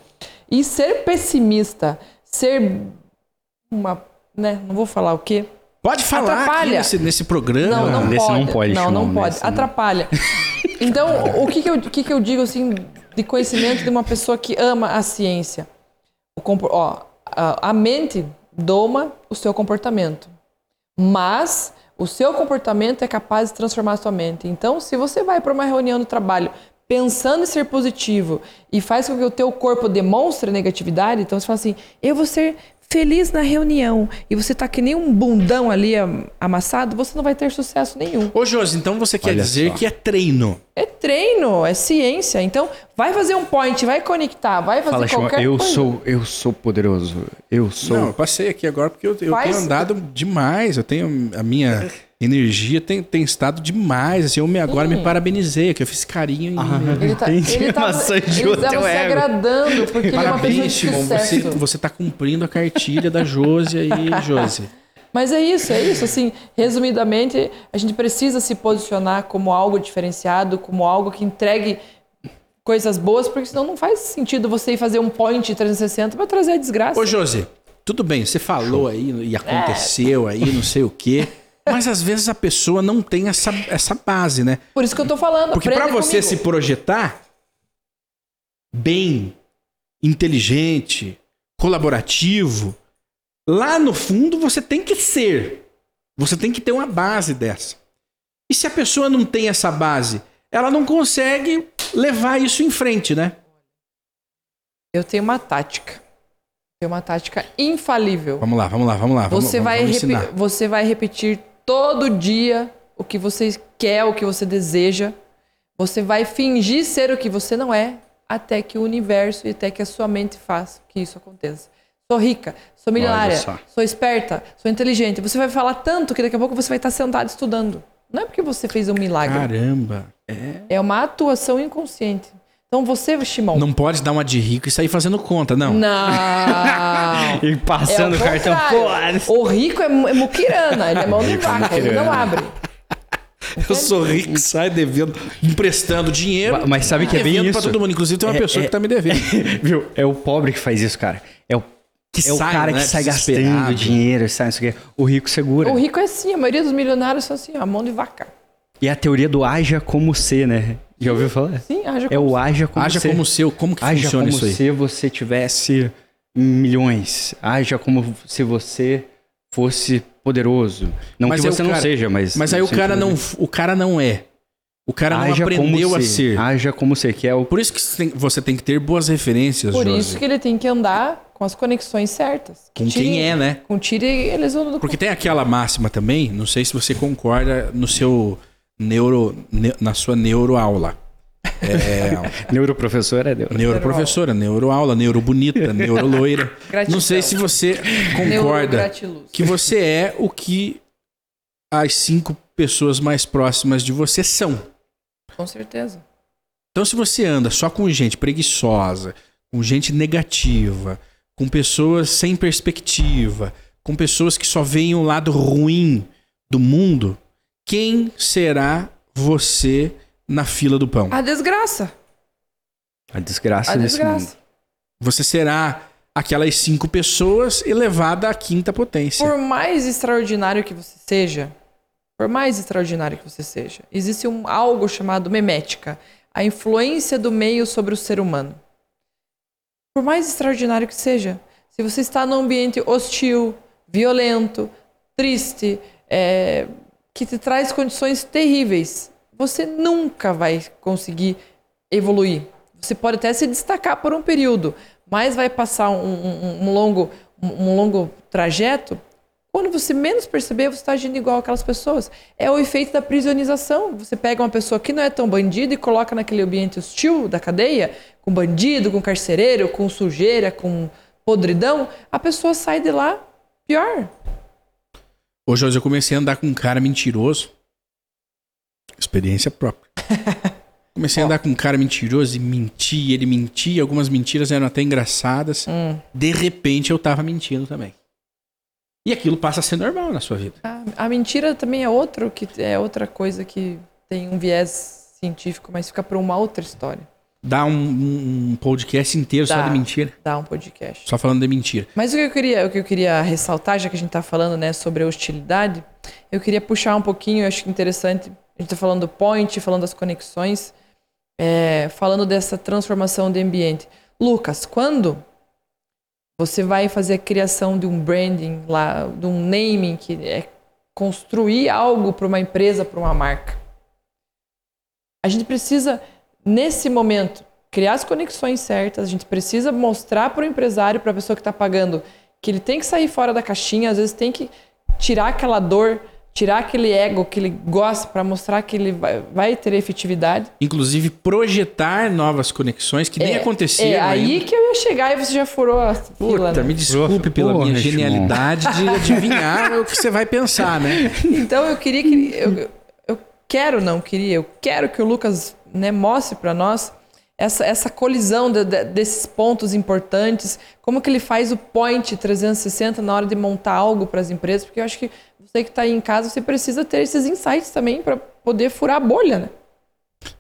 [SPEAKER 2] E ser pessimista, ser uma, né, não vou falar o quê,
[SPEAKER 1] Pode falar aqui
[SPEAKER 2] Atrapalha.
[SPEAKER 1] nesse, nesse programa.
[SPEAKER 2] Não, não
[SPEAKER 3] Nesse
[SPEAKER 2] pode.
[SPEAKER 3] não pode,
[SPEAKER 2] Não, não pode.
[SPEAKER 3] nesse.
[SPEAKER 2] Atrapalha. Então, o que que, eu, o que que eu digo assim de conhecimento de uma pessoa que ama a ciência? O ó, a, a mente doma o seu comportamento, mas o seu comportamento é capaz de transformar a sua mente. Então, se você vai para uma reunião do trabalho pensando em ser positivo e faz com que o teu corpo demonstre negatividade, então você fala assim: eu vou ser feliz na reunião e você tá que nem um bundão ali am- amassado, você não vai ter sucesso nenhum.
[SPEAKER 1] Ô, Josi, então você quer
[SPEAKER 3] Olha
[SPEAKER 1] dizer
[SPEAKER 3] só.
[SPEAKER 1] que é treino.
[SPEAKER 2] É treino, é ciência. Então, vai fazer um point, vai conectar, vai fazer
[SPEAKER 3] Fala,
[SPEAKER 2] qualquer
[SPEAKER 3] eu
[SPEAKER 2] coisa.
[SPEAKER 3] sou, eu sou poderoso. Eu sou.
[SPEAKER 1] Não, eu passei aqui agora porque eu, eu
[SPEAKER 2] Faz-
[SPEAKER 1] tenho andado demais. Eu tenho a minha energia tem, tem estado demais. Assim, eu me, agora me parabenizei, que eu fiz carinho em mim. mesmo.
[SPEAKER 2] Ele tá,
[SPEAKER 3] Entendi,
[SPEAKER 2] ele tá, ele tava se
[SPEAKER 3] ego.
[SPEAKER 2] agradando, porque ele é
[SPEAKER 1] Parabéns,
[SPEAKER 2] de
[SPEAKER 1] Simon. Você, você tá cumprindo a cartilha da Josi aí, Josi.
[SPEAKER 2] Mas é isso, é isso. Assim, resumidamente, a gente precisa se posicionar como algo diferenciado, como algo que entregue coisas boas, porque senão não faz sentido você ir fazer um point 360 para trazer a desgraça.
[SPEAKER 1] Ô, Josi, tudo bem, você falou aí e aconteceu aí, não sei o quê. Mas às vezes a pessoa não tem essa, essa base, né?
[SPEAKER 2] Por isso que eu tô falando.
[SPEAKER 1] Porque pra
[SPEAKER 2] aprenda
[SPEAKER 1] você
[SPEAKER 2] comigo.
[SPEAKER 1] se projetar bem, inteligente, colaborativo, lá no fundo você tem que ser. Você tem que ter uma base dessa. E se a pessoa não tem essa base, ela não consegue levar isso em frente, né?
[SPEAKER 2] Eu tenho uma tática. Tenho uma tática infalível.
[SPEAKER 1] Vamos lá, vamos lá, vamos lá.
[SPEAKER 2] Você,
[SPEAKER 1] vamos,
[SPEAKER 2] vai
[SPEAKER 1] vamos
[SPEAKER 2] você vai repetir todo dia o que você quer, o que você deseja. Você vai fingir ser o que você não é, até que o universo e até que a sua mente faça que isso aconteça. Sou rica, sou milionária, sou esperta, sou inteligente. Você vai falar tanto que daqui a pouco você vai estar sentado estudando. Não é porque você fez um milagre.
[SPEAKER 1] Caramba. É.
[SPEAKER 2] É uma atuação inconsciente. Então você, Shimon.
[SPEAKER 1] Não pode dar uma de rico e sair fazendo conta, não.
[SPEAKER 2] Não.
[SPEAKER 3] E passando
[SPEAKER 2] É
[SPEAKER 3] o cartão. Pô,
[SPEAKER 2] O rico é, é muquirana, ele é mão de
[SPEAKER 3] é
[SPEAKER 2] vaca, ele não abre.
[SPEAKER 1] Eu sou rico, sai devendo, emprestando dinheiro.
[SPEAKER 3] Mas sabe que é bem
[SPEAKER 1] devendo pra
[SPEAKER 3] isso?
[SPEAKER 1] todo mundo. Inclusive tem uma
[SPEAKER 3] É-
[SPEAKER 1] pessoa
[SPEAKER 3] é-
[SPEAKER 1] que tá me devendo.
[SPEAKER 3] Viu? É o pobre que faz isso, cara. É o,
[SPEAKER 1] Que
[SPEAKER 3] é o
[SPEAKER 1] sai,
[SPEAKER 3] cara
[SPEAKER 1] né,
[SPEAKER 3] que sai gastando dinheiro, sai não sei o quê. O rico segura.
[SPEAKER 2] O rico é assim, a maioria dos milionários são assim, ó, mão de vaca.
[SPEAKER 3] E a teoria do haja como ser, né? Já ouviu falar?
[SPEAKER 2] Sim, haja
[SPEAKER 3] É o haja como
[SPEAKER 1] Haja
[SPEAKER 3] ser.
[SPEAKER 1] como seu, como que
[SPEAKER 3] Haja
[SPEAKER 1] funciona
[SPEAKER 3] como
[SPEAKER 1] isso aí?
[SPEAKER 3] se você tivesse milhões. Haja como se você fosse poderoso. Não
[SPEAKER 1] Mas
[SPEAKER 3] que você não
[SPEAKER 1] cara-
[SPEAKER 3] seja, mas.
[SPEAKER 1] Mas aí o cara não, o cara não é. O cara não
[SPEAKER 3] Haja como
[SPEAKER 1] aprendeu a ser.
[SPEAKER 3] Haja como ser, que é o.
[SPEAKER 1] Por isso que você tem, você tem que ter boas referências,
[SPEAKER 2] Por
[SPEAKER 1] Josi.
[SPEAKER 2] isso que ele tem que andar com as conexões certas. Que
[SPEAKER 1] Com
[SPEAKER 2] tire-
[SPEAKER 1] quem é, né?
[SPEAKER 2] Com tire eles vão do
[SPEAKER 1] Porque tem aquela máxima também, não sei se você concorda no seu neuro, ne- na sua neuroaula. É,
[SPEAKER 3] Neuroprofessor é Deus.
[SPEAKER 1] neuroprofessora, neuroaula, neurobonita, neuroloira.
[SPEAKER 2] Gratidão.
[SPEAKER 1] Não sei se você concorda que você é o que as cinco pessoas mais próximas de você são.
[SPEAKER 2] Com certeza.
[SPEAKER 1] Então, se você anda só com gente preguiçosa, com gente negativa, com pessoas sem perspectiva, com pessoas que só veem o lado ruim do mundo, quem será você na fila do pão?
[SPEAKER 2] A desgraça.
[SPEAKER 3] A desgraça
[SPEAKER 2] A
[SPEAKER 3] desse
[SPEAKER 2] desgraça.
[SPEAKER 3] mundo.
[SPEAKER 1] Você será aquelas cinco pessoas elevada à quinta potência.
[SPEAKER 2] Por mais extraordinário que você seja, por mais extraordinário que você seja, existe um, algo chamado memética, a influência do meio sobre o ser humano. Por mais extraordinário que seja, se você está num ambiente hostil, violento, triste, é, que te traz condições terríveis, você nunca vai conseguir evoluir. Você pode até se destacar por um período, mas vai passar um, um- um longo, um, um longo trajeto. Quando você menos perceber, você está agindo igual aquelas pessoas. É o efeito da prisionização. Você pega uma pessoa que não é tão bandida e coloca naquele ambiente hostil da cadeia, com bandido, com carcereiro, com sujeira, com podridão, a pessoa sai de lá pior.
[SPEAKER 1] Hoje eu comecei a andar com um cara mentiroso. Experiência própria. Comecei a andar com um cara mentiroso e mentia, ele mentia, algumas mentiras eram até engraçadas.
[SPEAKER 2] Hum.
[SPEAKER 1] De repente eu tava mentindo também. E aquilo passa a ser normal na sua vida.
[SPEAKER 2] A, a mentira também é outro que é outra coisa que tem um viés científico, mas fica para uma outra história.
[SPEAKER 1] Dá um, um- podcast inteiro só
[SPEAKER 2] Dá.
[SPEAKER 1] de mentira.
[SPEAKER 2] Dá um podcast.
[SPEAKER 1] Só falando de mentira.
[SPEAKER 2] Mas o que eu queria, o que eu queria ressaltar, já que a gente está falando né, sobre a hostilidade, eu queria puxar um pouquinho, eu acho que interessante. A gente está falando do point, falando das conexões, é, falando dessa transformação de ambiente. Lucas, quando você vai fazer a criação de um branding lá, de um naming, que é construir algo para uma empresa, para uma marca, a gente precisa, nesse momento, criar as conexões certas, a gente precisa mostrar para o empresário, para a pessoa que está pagando, que ele tem que sair fora da caixinha, às vezes tem que tirar aquela dor, tirar aquele ego que ele gosta para mostrar que ele vai, vai, ter efetividade.
[SPEAKER 1] Inclusive projetar novas conexões que nem aconteceram.
[SPEAKER 2] É aí
[SPEAKER 1] ainda.
[SPEAKER 2] que eu ia chegar e você já furou a fila.
[SPEAKER 1] Puta,
[SPEAKER 2] né?
[SPEAKER 1] me desculpe pela
[SPEAKER 3] Porra,
[SPEAKER 1] minha genialidade de adivinhar o que você vai pensar, né?
[SPEAKER 2] Então eu queria que eu, eu quero não queria, eu quero que o Lucas né, mostre para nós essa, essa colisão de- de- desses pontos importantes, como que ele faz o point 360 na hora de montar algo para as empresas, porque eu acho que você que está aí em casa, você precisa ter esses insights também para poder furar a bolha, né?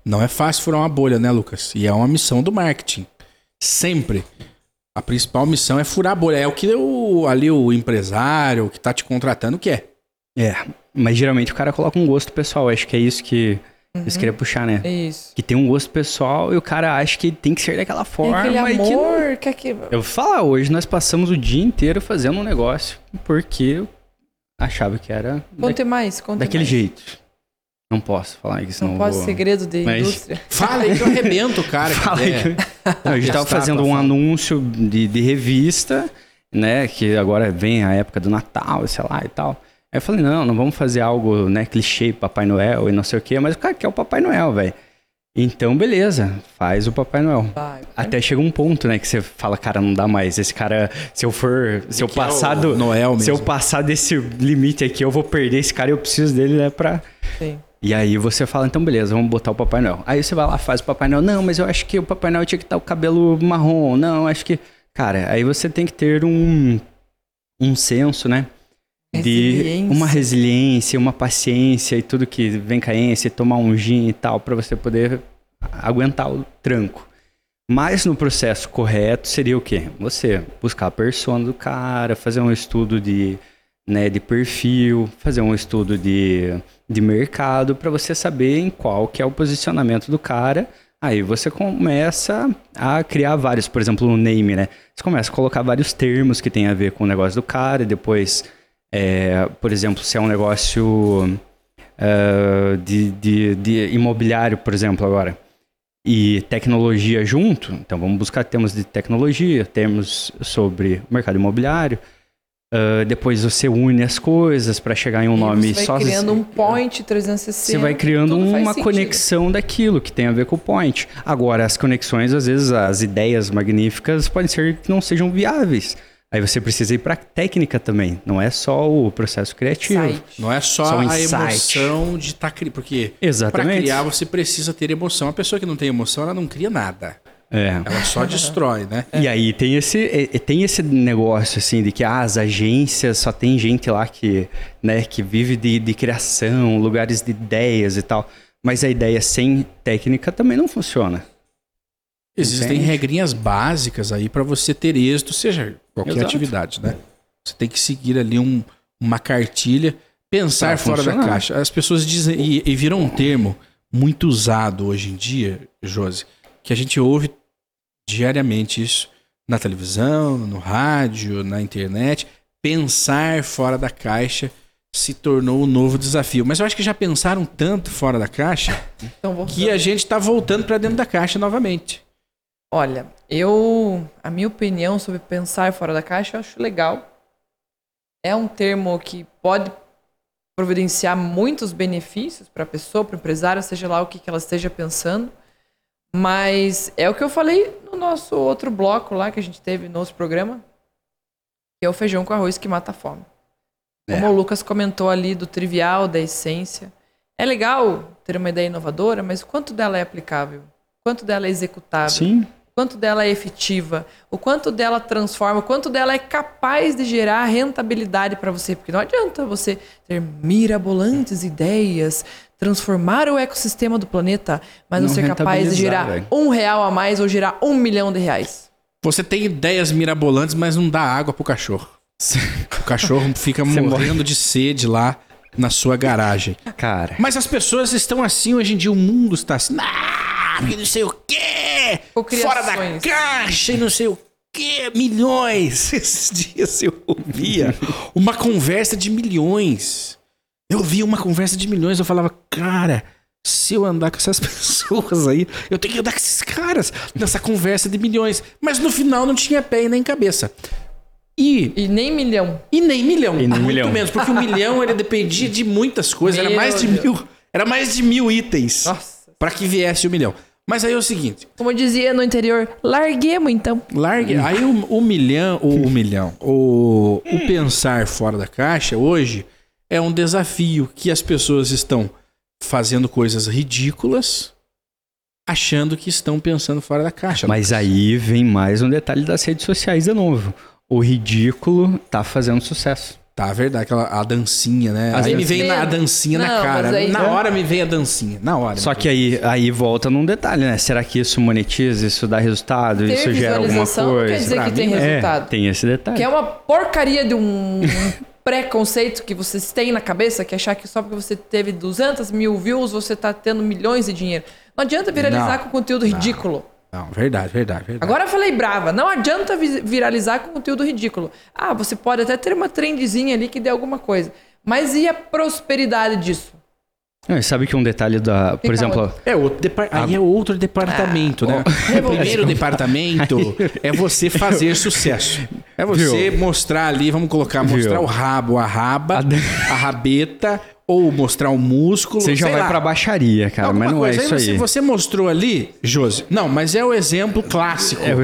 [SPEAKER 1] Não é fácil furar uma bolha, né, Lucas? E é uma missão do marketing. Sempre. A principal missão é furar a bolha. É o que o, ali o empresário que tá te contratando quer.
[SPEAKER 3] É, mas geralmente o cara coloca um gosto pessoal. Acho que é isso que eles queriam puxar, né?
[SPEAKER 2] É isso.
[SPEAKER 3] Que tem um gosto pessoal e o cara acha que tem que ser daquela
[SPEAKER 2] Tem
[SPEAKER 3] forma.
[SPEAKER 2] aquele
[SPEAKER 3] e que não-
[SPEAKER 2] amor, que.
[SPEAKER 3] Eu vou falar, hoje nós passamos o dia inteiro fazendo um negócio porque eu achava que era da-
[SPEAKER 2] Conte mais, conte
[SPEAKER 3] daquele
[SPEAKER 2] mais.
[SPEAKER 3] jeito. Não posso falar isso,
[SPEAKER 2] Não
[SPEAKER 3] não
[SPEAKER 2] pode
[SPEAKER 3] vou...
[SPEAKER 2] segredo de
[SPEAKER 3] Mas-
[SPEAKER 2] indústria.
[SPEAKER 1] Fala aí que eu arrebento o cara. que
[SPEAKER 3] Fala aí
[SPEAKER 1] quer.
[SPEAKER 3] que- Não, a gente tava fazendo um anúncio de, de revista, né? Que agora vem a época do Natal, sei lá e tal. Aí eu falei, não, não vamos fazer algo, né, clichê, Papai Noel e não sei o quê, mas o cara quer o Papai Noel, velho. Então, beleza, faz o Papai Noel.
[SPEAKER 2] Vai.
[SPEAKER 3] Até chega um ponto, né, que você fala, cara, não dá mais. Esse cara, se eu for, se eu
[SPEAKER 1] Que é
[SPEAKER 3] passar do,
[SPEAKER 1] Noel
[SPEAKER 3] se eu
[SPEAKER 1] mesmo.
[SPEAKER 3] passar desse limite aqui, eu vou perder esse cara e eu preciso dele, né, pra...
[SPEAKER 2] Sim.
[SPEAKER 3] E aí você fala, então beleza, vamos botar o Papai Noel. Aí você vai lá, faz o Papai Noel. Não, mas eu acho que o Papai Noel tinha que estar o cabelo marrom. Não, acho que... Cara, aí você tem que ter um, um senso, né? De uma resiliência, uma paciência e tudo que vem caência, tomar um gin e tal, pra você poder aguentar o tranco. Mas no processo correto seria o quê? Você buscar a persona do cara, fazer um estudo de, né, de perfil, fazer um estudo de, de mercado para você saber em qual que é o posicionamento do cara. Aí você começa a criar vários, por exemplo, no name, né? Você começa a colocar vários termos que tem a ver com o negócio do cara, e depois, é, por exemplo, se é um negócio ah, de, de, de imobiliário, por exemplo, agora e tecnologia junto, então vamos buscar termos de tecnologia, termos sobre mercado imobiliário. Ah, depois você une as coisas para chegar em um
[SPEAKER 2] E
[SPEAKER 3] nome
[SPEAKER 2] você
[SPEAKER 3] só.
[SPEAKER 2] vai criando um point 360.
[SPEAKER 3] Você vai criando uma conexão daquilo que tem a ver com o point. Agora, as conexões, às vezes, as ideias magníficas podem ser que não sejam viáveis. Aí você precisa ir para técnica também. Não é só o processo criativo.
[SPEAKER 2] Insight.
[SPEAKER 1] Não é só,
[SPEAKER 3] Só um
[SPEAKER 1] a
[SPEAKER 3] insight.
[SPEAKER 1] emoção de estar criando. Porque para
[SPEAKER 3] Exatamente.
[SPEAKER 1] criar você precisa ter emoção. A pessoa que não tem emoção, ela não cria nada.
[SPEAKER 3] É.
[SPEAKER 1] Ela só destrói, né?
[SPEAKER 3] E aí tem esse, tem esse negócio assim de que ah, as agências só tem gente lá que, né, que vive de, de criação, lugares de ideias e tal. Mas a ideia sem técnica também não funciona.
[SPEAKER 1] Existem
[SPEAKER 3] Entende?
[SPEAKER 1] regrinhas básicas aí para você ter êxito, seja qualquer
[SPEAKER 3] Exato.
[SPEAKER 1] atividade, né? Você tem que seguir ali um- uma cartilha, pensar fora da
[SPEAKER 3] funcionar.
[SPEAKER 1] caixa. As pessoas dizem, e, e virou um termo muito usado hoje em dia, Josi, que a gente ouve diariamente isso na televisão, no rádio, na internet. Pensar fora da caixa se tornou um novo desafio. Mas eu acho que já pensaram tanto fora da caixa
[SPEAKER 2] Então,
[SPEAKER 1] que a gente tá voltando para dentro da caixa novamente.
[SPEAKER 2] Olha, eu. A minha opinião sobre pensar fora da caixa eu acho legal. É um termo que pode providenciar muitos benefícios para a pessoa, para o empresário, seja lá o que, que ela esteja pensando. Mas é o que eu falei no nosso outro bloco lá que a gente teve no outro programa, que é o feijão com arroz que mata a fome. Como
[SPEAKER 3] É.
[SPEAKER 2] o Lucas comentou ali do trivial, da essência. É legal ter uma ideia inovadora, mas quanto dela é aplicável? Quanto dela é executável?
[SPEAKER 3] Sim.
[SPEAKER 2] O quanto dela é efetiva, o quanto dela transforma, o quanto dela é capaz de gerar rentabilidade para você. Porque não adianta você ter mirabolantes ideias, transformar o ecossistema do planeta, mas não,
[SPEAKER 3] Não
[SPEAKER 2] ser capaz de gerar
[SPEAKER 3] velho.
[SPEAKER 2] um real a mais ou gerar um milhão de reais.
[SPEAKER 1] Você tem ideias mirabolantes, mas não dá água pro cachorro. O cachorro fica morrendo de sede lá na sua garagem.
[SPEAKER 3] Cara,
[SPEAKER 1] Mas as pessoas estão assim hoje em dia, o mundo está assim. Ah, que não sei o quê! Fora da caixa e não sei o quê! Milhões! Esses dias eu ouvia uma conversa de milhões. Eu vi uma conversa de milhões, eu falava, cara, se eu andar com essas pessoas aí, eu tenho que andar com esses caras nessa conversa de milhões. Mas no final não tinha pé e nem cabeça. E,
[SPEAKER 2] E nem milhão.
[SPEAKER 1] e nem milhão.
[SPEAKER 3] E nem
[SPEAKER 1] muito
[SPEAKER 3] milhão.
[SPEAKER 1] menos, porque o milhão ele dependia de muitas coisas. Era
[SPEAKER 2] Meu
[SPEAKER 1] mais de
[SPEAKER 2] Deus.
[SPEAKER 1] mil. Era mais de mil itens para que viesse o milhão. Mas aí é o seguinte:
[SPEAKER 2] Como dizia no interior, larguemos então.
[SPEAKER 1] largue. Aí o, o milhão, o, o milhão, o, o pensar fora da caixa hoje é um desafio que as pessoas estão fazendo coisas ridículas, achando que estão pensando fora da caixa.
[SPEAKER 3] Mas aí vem mais um detalhe das redes sociais de novo. O ridículo tá fazendo sucesso.
[SPEAKER 1] Tá, verdade, aquela a dancinha, né?
[SPEAKER 3] Às
[SPEAKER 1] aí me vem na, a dancinha na
[SPEAKER 2] Não,
[SPEAKER 1] cara.
[SPEAKER 2] mas aí-
[SPEAKER 1] Na hora me vem a dancinha. Na hora.
[SPEAKER 3] Só que aí, aí volta num detalhe, né? Será que isso monetiza, isso dá resultado,
[SPEAKER 2] Ter
[SPEAKER 3] isso gera alguma
[SPEAKER 2] não
[SPEAKER 3] coisa?
[SPEAKER 2] quer dizer
[SPEAKER 1] Pra
[SPEAKER 2] que tem
[SPEAKER 1] mim,
[SPEAKER 3] É,
[SPEAKER 2] resultado.
[SPEAKER 3] tem esse detalhe.
[SPEAKER 2] Que é uma porcaria de um, preconceito que vocês têm na cabeça, que é achar que só porque você teve 200 mil views, você tá tendo milhões de dinheiro. Não adianta viralizar
[SPEAKER 1] Não,
[SPEAKER 2] com conteúdo ridículo.
[SPEAKER 1] Não, verdade, verdade, verdade.
[SPEAKER 2] Agora eu falei brava. Não adianta vi- viralizar com conteúdo ridículo. Ah, você pode até ter uma trendzinha ali que dê alguma coisa. Mas e a prosperidade disso?
[SPEAKER 3] Não, sabe que um detalhe da. Por
[SPEAKER 2] Fica
[SPEAKER 3] exemplo,
[SPEAKER 2] onde?
[SPEAKER 1] É outro depar- aí é outro departamento, né? O primeiro departamento é você fazer sucesso. É você mostrar ali, vamos colocar, mostrar
[SPEAKER 3] Viu?
[SPEAKER 1] o rabo, a raba,
[SPEAKER 3] A de-
[SPEAKER 1] a rabeta, ou mostrar o músculo.
[SPEAKER 3] você já vai
[SPEAKER 1] lá.
[SPEAKER 3] pra baixaria, cara,
[SPEAKER 1] Alguma
[SPEAKER 3] mas não
[SPEAKER 1] coisa.
[SPEAKER 3] é isso
[SPEAKER 1] você,
[SPEAKER 3] aí.
[SPEAKER 1] você mostrou ali, Josi. Não, mas é o exemplo clássico
[SPEAKER 3] É o-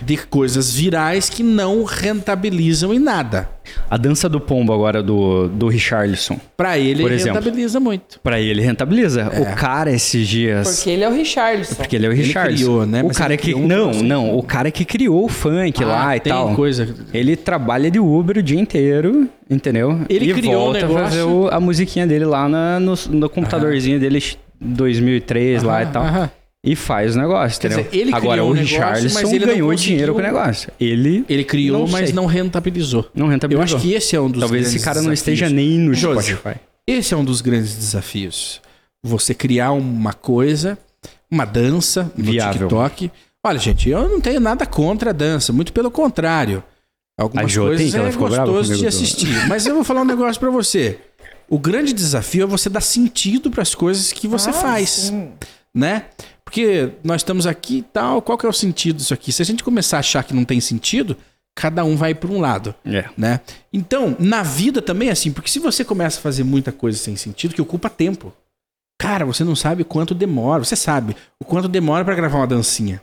[SPEAKER 1] de coisas virais que não rentabilizam em nada.
[SPEAKER 3] A dança do pombo agora do, do Richarlison.
[SPEAKER 1] Pra ele,
[SPEAKER 3] Por exemplo.
[SPEAKER 1] rentabiliza muito.
[SPEAKER 3] Pra ele rentabiliza. O cara esses dias.
[SPEAKER 2] Porque ele é o Richarlison.
[SPEAKER 3] Porque ele é o
[SPEAKER 1] Ele
[SPEAKER 3] Richardson.
[SPEAKER 1] criou, né?
[SPEAKER 3] O
[SPEAKER 1] Mas
[SPEAKER 3] cara
[SPEAKER 1] ele
[SPEAKER 3] que.
[SPEAKER 1] criou um
[SPEAKER 3] não,
[SPEAKER 1] conceito.
[SPEAKER 3] não. O cara que criou o funk lá
[SPEAKER 1] Ah,
[SPEAKER 3] e
[SPEAKER 1] tem
[SPEAKER 3] tal.
[SPEAKER 1] coisa.
[SPEAKER 3] Ele trabalha de Uber o dia inteiro, entendeu?
[SPEAKER 1] Ele
[SPEAKER 3] e
[SPEAKER 1] criou o
[SPEAKER 3] volta a
[SPEAKER 1] negócio.
[SPEAKER 3] fazer o- a musiquinha dele lá na- no, no computadorzinho dele 2003 lá e tal.
[SPEAKER 1] aham.
[SPEAKER 3] E faz o negócio,
[SPEAKER 1] Quer
[SPEAKER 3] entendeu?
[SPEAKER 1] dizer, ele
[SPEAKER 3] Agora
[SPEAKER 1] criou
[SPEAKER 3] o
[SPEAKER 1] negócio,
[SPEAKER 3] Richarlison
[SPEAKER 1] ele
[SPEAKER 3] ganhou
[SPEAKER 1] conseguiu-
[SPEAKER 3] dinheiro com o negócio. Ele
[SPEAKER 1] Ele criou,
[SPEAKER 3] Não
[SPEAKER 1] mas não rentabilizou.
[SPEAKER 3] não
[SPEAKER 1] Eu
[SPEAKER 3] rentabilizou.
[SPEAKER 1] acho que esse é um dos
[SPEAKER 3] Talvez esse
[SPEAKER 1] grandes
[SPEAKER 3] cara não
[SPEAKER 1] desafios.
[SPEAKER 3] esteja nem no. Spotify.
[SPEAKER 1] Esse é um dos grandes desafios. Você criar uma coisa, uma dança no
[SPEAKER 3] Viável.
[SPEAKER 1] TikTok. Olha, gente, eu não tenho nada contra a dança, muito pelo contrário. Algumas
[SPEAKER 3] A Jo tem,
[SPEAKER 1] coisas
[SPEAKER 3] que ela
[SPEAKER 1] é gostoso de assistir. Mas eu vou falar um negócio pra você. O grande desafio é você dar sentido pras coisas que você
[SPEAKER 2] Ah,
[SPEAKER 1] faz,
[SPEAKER 2] sim.
[SPEAKER 1] né? Porque nós estamos aqui e tal, qual que é o sentido disso aqui? Se a gente começar a achar que não tem sentido, cada um vai para um lado
[SPEAKER 3] É.
[SPEAKER 1] né? Então, na vida também é assim, porque se você começa a fazer muita coisa sem sentido, que ocupa tempo. Cara, você não sabe quanto demora, você sabe o quanto demora pra gravar uma dancinha,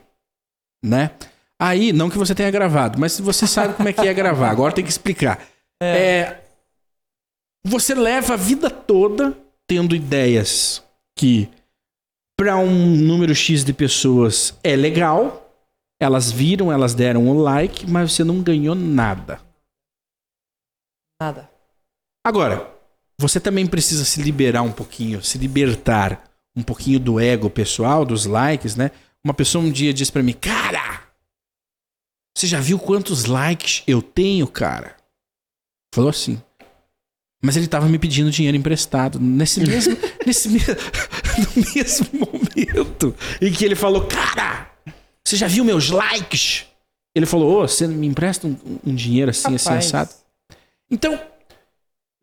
[SPEAKER 1] né? Aí, não que você tenha gravado, mas você sabe como é que é gravar. Agora tem que explicar. É, você leva a vida toda tendo ideias que para um número X de pessoas é legal, elas viram, elas deram o like, mas você não ganhou nada.
[SPEAKER 2] Nada.
[SPEAKER 1] Agora, você também precisa se liberar um pouquinho, se libertar um pouquinho do ego pessoal, dos likes, né? Uma pessoa um dia disse pra mim, cara, você já viu quantos likes eu tenho, cara? Falou assim. Mas ele tava me pedindo dinheiro emprestado nesse mesmo, nesse me- no mesmo momento em que ele falou, cara, você já viu meus likes? Ele falou, ô, você me empresta um, um dinheiro assim, assim,
[SPEAKER 2] Rapaz,
[SPEAKER 1] assado? Então,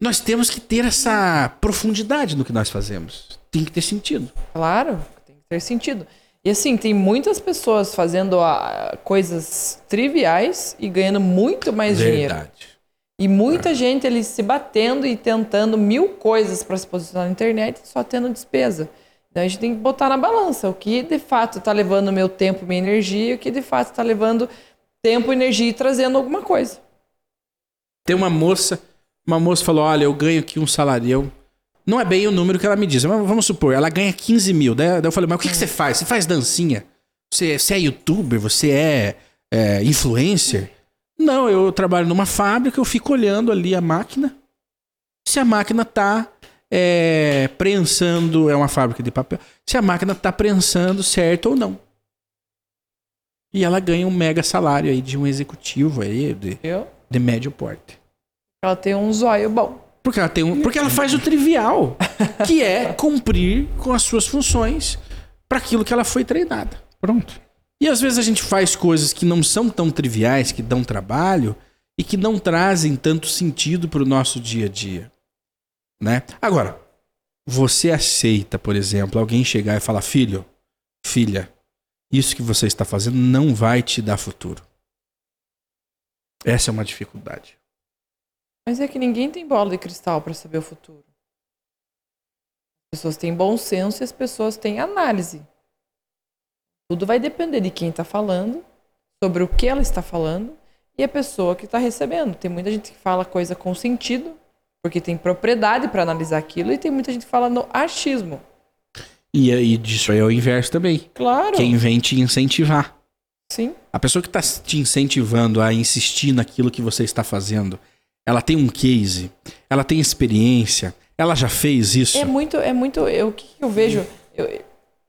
[SPEAKER 1] nós temos que ter essa profundidade no que nós fazemos. Tem que ter sentido.
[SPEAKER 2] Claro, tem que ter sentido. E assim, tem muitas pessoas fazendo ah, coisas triviais e ganhando muito mais dinheiro. E muita gente ali se batendo e tentando mil coisas para se posicionar na internet só tendo despesa. Então a gente tem que botar na balança o que de fato está levando meu tempo, minha energia, e o que de fato está levando tempo, energia e trazendo alguma coisa.
[SPEAKER 1] Tem uma moça, uma moça falou: Olha, eu ganho aqui um salário. Não é bem o número que ela me diz, mas vamos supor, ela ganha 15 mil. Daí eu falei: Mas o que, que você faz? Você faz dancinha? Você, você é youtuber? Você é, é influencer? Não, eu trabalho numa fábrica, eu fico olhando ali a máquina. Se a máquina tá é, prensando, é uma fábrica de papel, se a máquina tá prensando certo ou não. E ela ganha um mega salário aí de um executivo aí, de, de médio porte.
[SPEAKER 2] Ela tem um zóio bom.
[SPEAKER 1] Porque ela, tem um, porque ela faz o trivial, que é cumprir com as suas funções para aquilo que ela foi treinada.
[SPEAKER 3] Pronto.
[SPEAKER 1] E às vezes a gente faz coisas que não são tão triviais, que dão trabalho e que não trazem tanto sentido para o nosso dia a dia. Né? Agora, você aceita, por exemplo, alguém chegar e falar: filho, filha, isso que você está fazendo não vai te dar futuro. Essa é uma dificuldade.
[SPEAKER 2] Mas é que ninguém tem bola de cristal para saber o futuro. As pessoas têm bom senso e as pessoas têm análise. Tudo vai depender de quem está falando, sobre o que ela está falando e a pessoa que está recebendo. Tem muita gente que fala coisa com sentido, porque tem propriedade para analisar aquilo, e tem muita gente que fala no achismo.
[SPEAKER 1] E aí disso aí é o inverso também.
[SPEAKER 2] Claro.
[SPEAKER 1] Quem vem te incentivar.
[SPEAKER 2] Sim.
[SPEAKER 1] A pessoa que está te incentivando a insistir naquilo que você está fazendo, ela tem um case, ela tem experiência, ela já fez isso.
[SPEAKER 2] É muito, é muito. Eu, o que que eu vejo? Eu,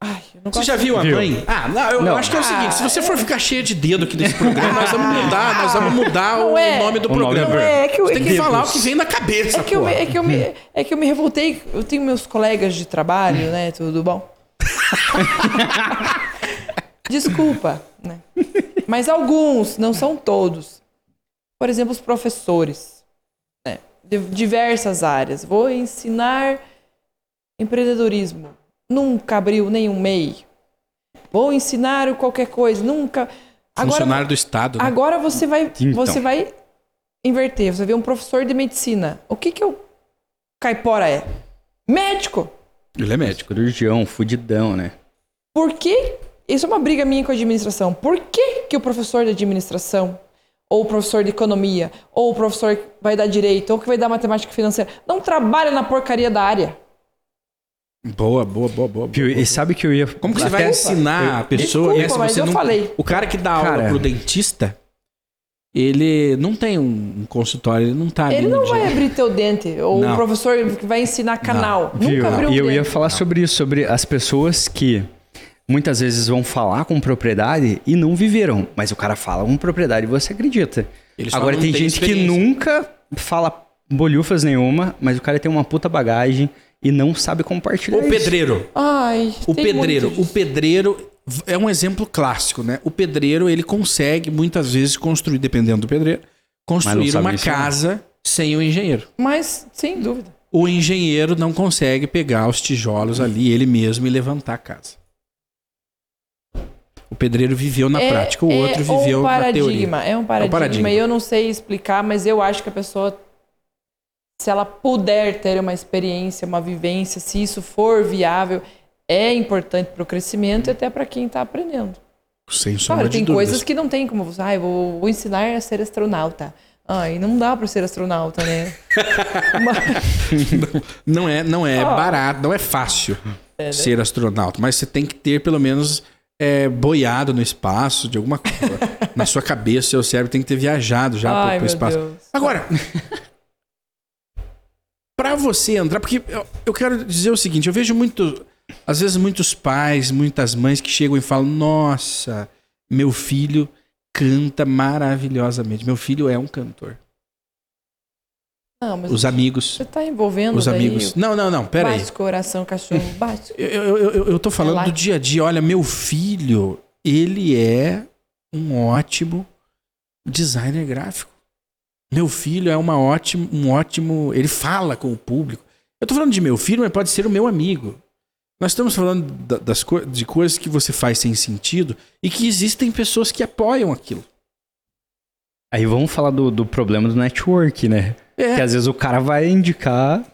[SPEAKER 2] ai,
[SPEAKER 1] Você já viu a
[SPEAKER 3] Viu.
[SPEAKER 1] mãe? Ah, não, eu,
[SPEAKER 3] Não.
[SPEAKER 1] eu acho que é o seguinte: se você for ficar cheio de dedo aqui nesse programa, nós vamos mudar, nós vamos mudar o
[SPEAKER 2] é.
[SPEAKER 1] nome do
[SPEAKER 3] O nome
[SPEAKER 1] programa.
[SPEAKER 2] Não é, é que eu-
[SPEAKER 1] Você tem que
[SPEAKER 2] é que-
[SPEAKER 1] falar o que vem na cabeça,
[SPEAKER 2] É que, eu, é, que eu me, é que eu me revoltei. Eu tenho meus colegas de trabalho, né? Tudo bom? Desculpa, né? Mas alguns, não são todos. Por exemplo, os professores. Né? De diversas áreas. Vou ensinar empreendedorismo. Nunca abriu nenhum MEI. Vou ensinar qualquer coisa. Nunca. Agora,
[SPEAKER 1] Funcionário do Estado. né?
[SPEAKER 2] Agora você vai,
[SPEAKER 3] Então.
[SPEAKER 2] você vai inverter. Você vê um professor de medicina. O que que o caipora é? Médico.
[SPEAKER 1] Ele é médico.
[SPEAKER 3] Cirurgião, fudidão, né?
[SPEAKER 2] Por que? Isso é uma briga minha com a administração. Por que que o professor de administração ou o professor de economia ou o professor que vai dar direito ou que vai dar matemática financeira não trabalha na porcaria da área?
[SPEAKER 1] Boa, boa, boa, boa. boa,
[SPEAKER 3] Viu?
[SPEAKER 1] boa.
[SPEAKER 3] E sabe que eu ia.
[SPEAKER 1] Como que você vai ensinar a pessoa?
[SPEAKER 2] Desculpa,
[SPEAKER 1] né,
[SPEAKER 2] mas eu
[SPEAKER 1] não-
[SPEAKER 2] falei.
[SPEAKER 1] O cara que dá aula
[SPEAKER 3] Cara.
[SPEAKER 1] pro dentista, ele não tem um, consultório, ele não tá ali
[SPEAKER 2] Ele não
[SPEAKER 1] dia.
[SPEAKER 2] vai abrir teu dente. Ou
[SPEAKER 1] Não.
[SPEAKER 2] o professor que vai ensinar canal.
[SPEAKER 3] Viu?
[SPEAKER 2] Nunca abriu
[SPEAKER 3] E eu ia falar sobre isso, sobre as pessoas que muitas vezes vão falar com propriedade e não viveram. Mas o cara fala com propriedade e você acredita. Agora
[SPEAKER 1] não
[SPEAKER 3] tem
[SPEAKER 1] tem
[SPEAKER 3] gente que nunca fala bolhufas nenhuma, mas o cara tem uma puta bagagem e não sabe compartilhar
[SPEAKER 1] O
[SPEAKER 3] isso.
[SPEAKER 1] pedreiro.
[SPEAKER 2] Ai,
[SPEAKER 1] O
[SPEAKER 2] tem
[SPEAKER 1] pedreiro,
[SPEAKER 2] muito
[SPEAKER 1] o pedreiro é um exemplo clássico, né? O pedreiro, ele consegue muitas vezes construir, dependendo do pedreiro, construir uma casa sem o engenheiro.
[SPEAKER 2] Mas, sem dúvida.
[SPEAKER 1] O engenheiro não consegue pegar os tijolos ali ele mesmo e levantar a casa. O pedreiro viveu na
[SPEAKER 2] É-
[SPEAKER 1] prática, o
[SPEAKER 2] é
[SPEAKER 1] outro viveu
[SPEAKER 2] um
[SPEAKER 1] na teoria.
[SPEAKER 2] paradigma, É um paradigma,
[SPEAKER 1] paradigma.
[SPEAKER 2] e eu não sei explicar, mas eu acho que a pessoa, se ela puder ter uma experiência, uma vivência, se isso for viável, é importante para o crescimento e até para quem está aprendendo.
[SPEAKER 1] Sem sombra
[SPEAKER 2] Claro, tem
[SPEAKER 1] dúvidas.
[SPEAKER 2] coisas que não tem como você, ah, eu vou, vou ensinar a ser astronauta. Ai, não dá para ser astronauta, né? Mas-
[SPEAKER 1] Não é, não é
[SPEAKER 2] Ah.
[SPEAKER 1] barato, não é fácil ser astronauta, mas você tem que ter pelo menos é, boiado no espaço de alguma coisa. Na sua cabeça, seu cérebro tem que ter viajado já pro
[SPEAKER 2] meu
[SPEAKER 1] espaço.
[SPEAKER 2] Deus.
[SPEAKER 1] Agora, pra você entrar, porque eu, eu quero dizer o seguinte, eu vejo muito, às vezes muitos pais, muitas mães que chegam e falam: "Nossa, meu filho canta maravilhosamente. Meu filho é um cantor."
[SPEAKER 2] Não, mas
[SPEAKER 1] Os amigos,
[SPEAKER 2] você está envolvendo
[SPEAKER 1] os amigos. Não, não, não, pera aí.
[SPEAKER 2] Bate coração, cachorro, bate.
[SPEAKER 1] Eu, eu, eu, eu tô falando
[SPEAKER 2] É
[SPEAKER 1] do dia a dia. Olha, meu filho, ele é um ótimo designer gráfico. Meu filho é uma ótimo, um ótimo. Ele fala com o público. Eu tô falando de meu filho, mas pode ser o meu amigo. Nós estamos falando da- das co de coisas que você faz sem sentido e que existem pessoas que apoiam aquilo.
[SPEAKER 3] Aí vamos falar do, do problema do network, né?
[SPEAKER 1] É.
[SPEAKER 3] Que às vezes o cara vai indicar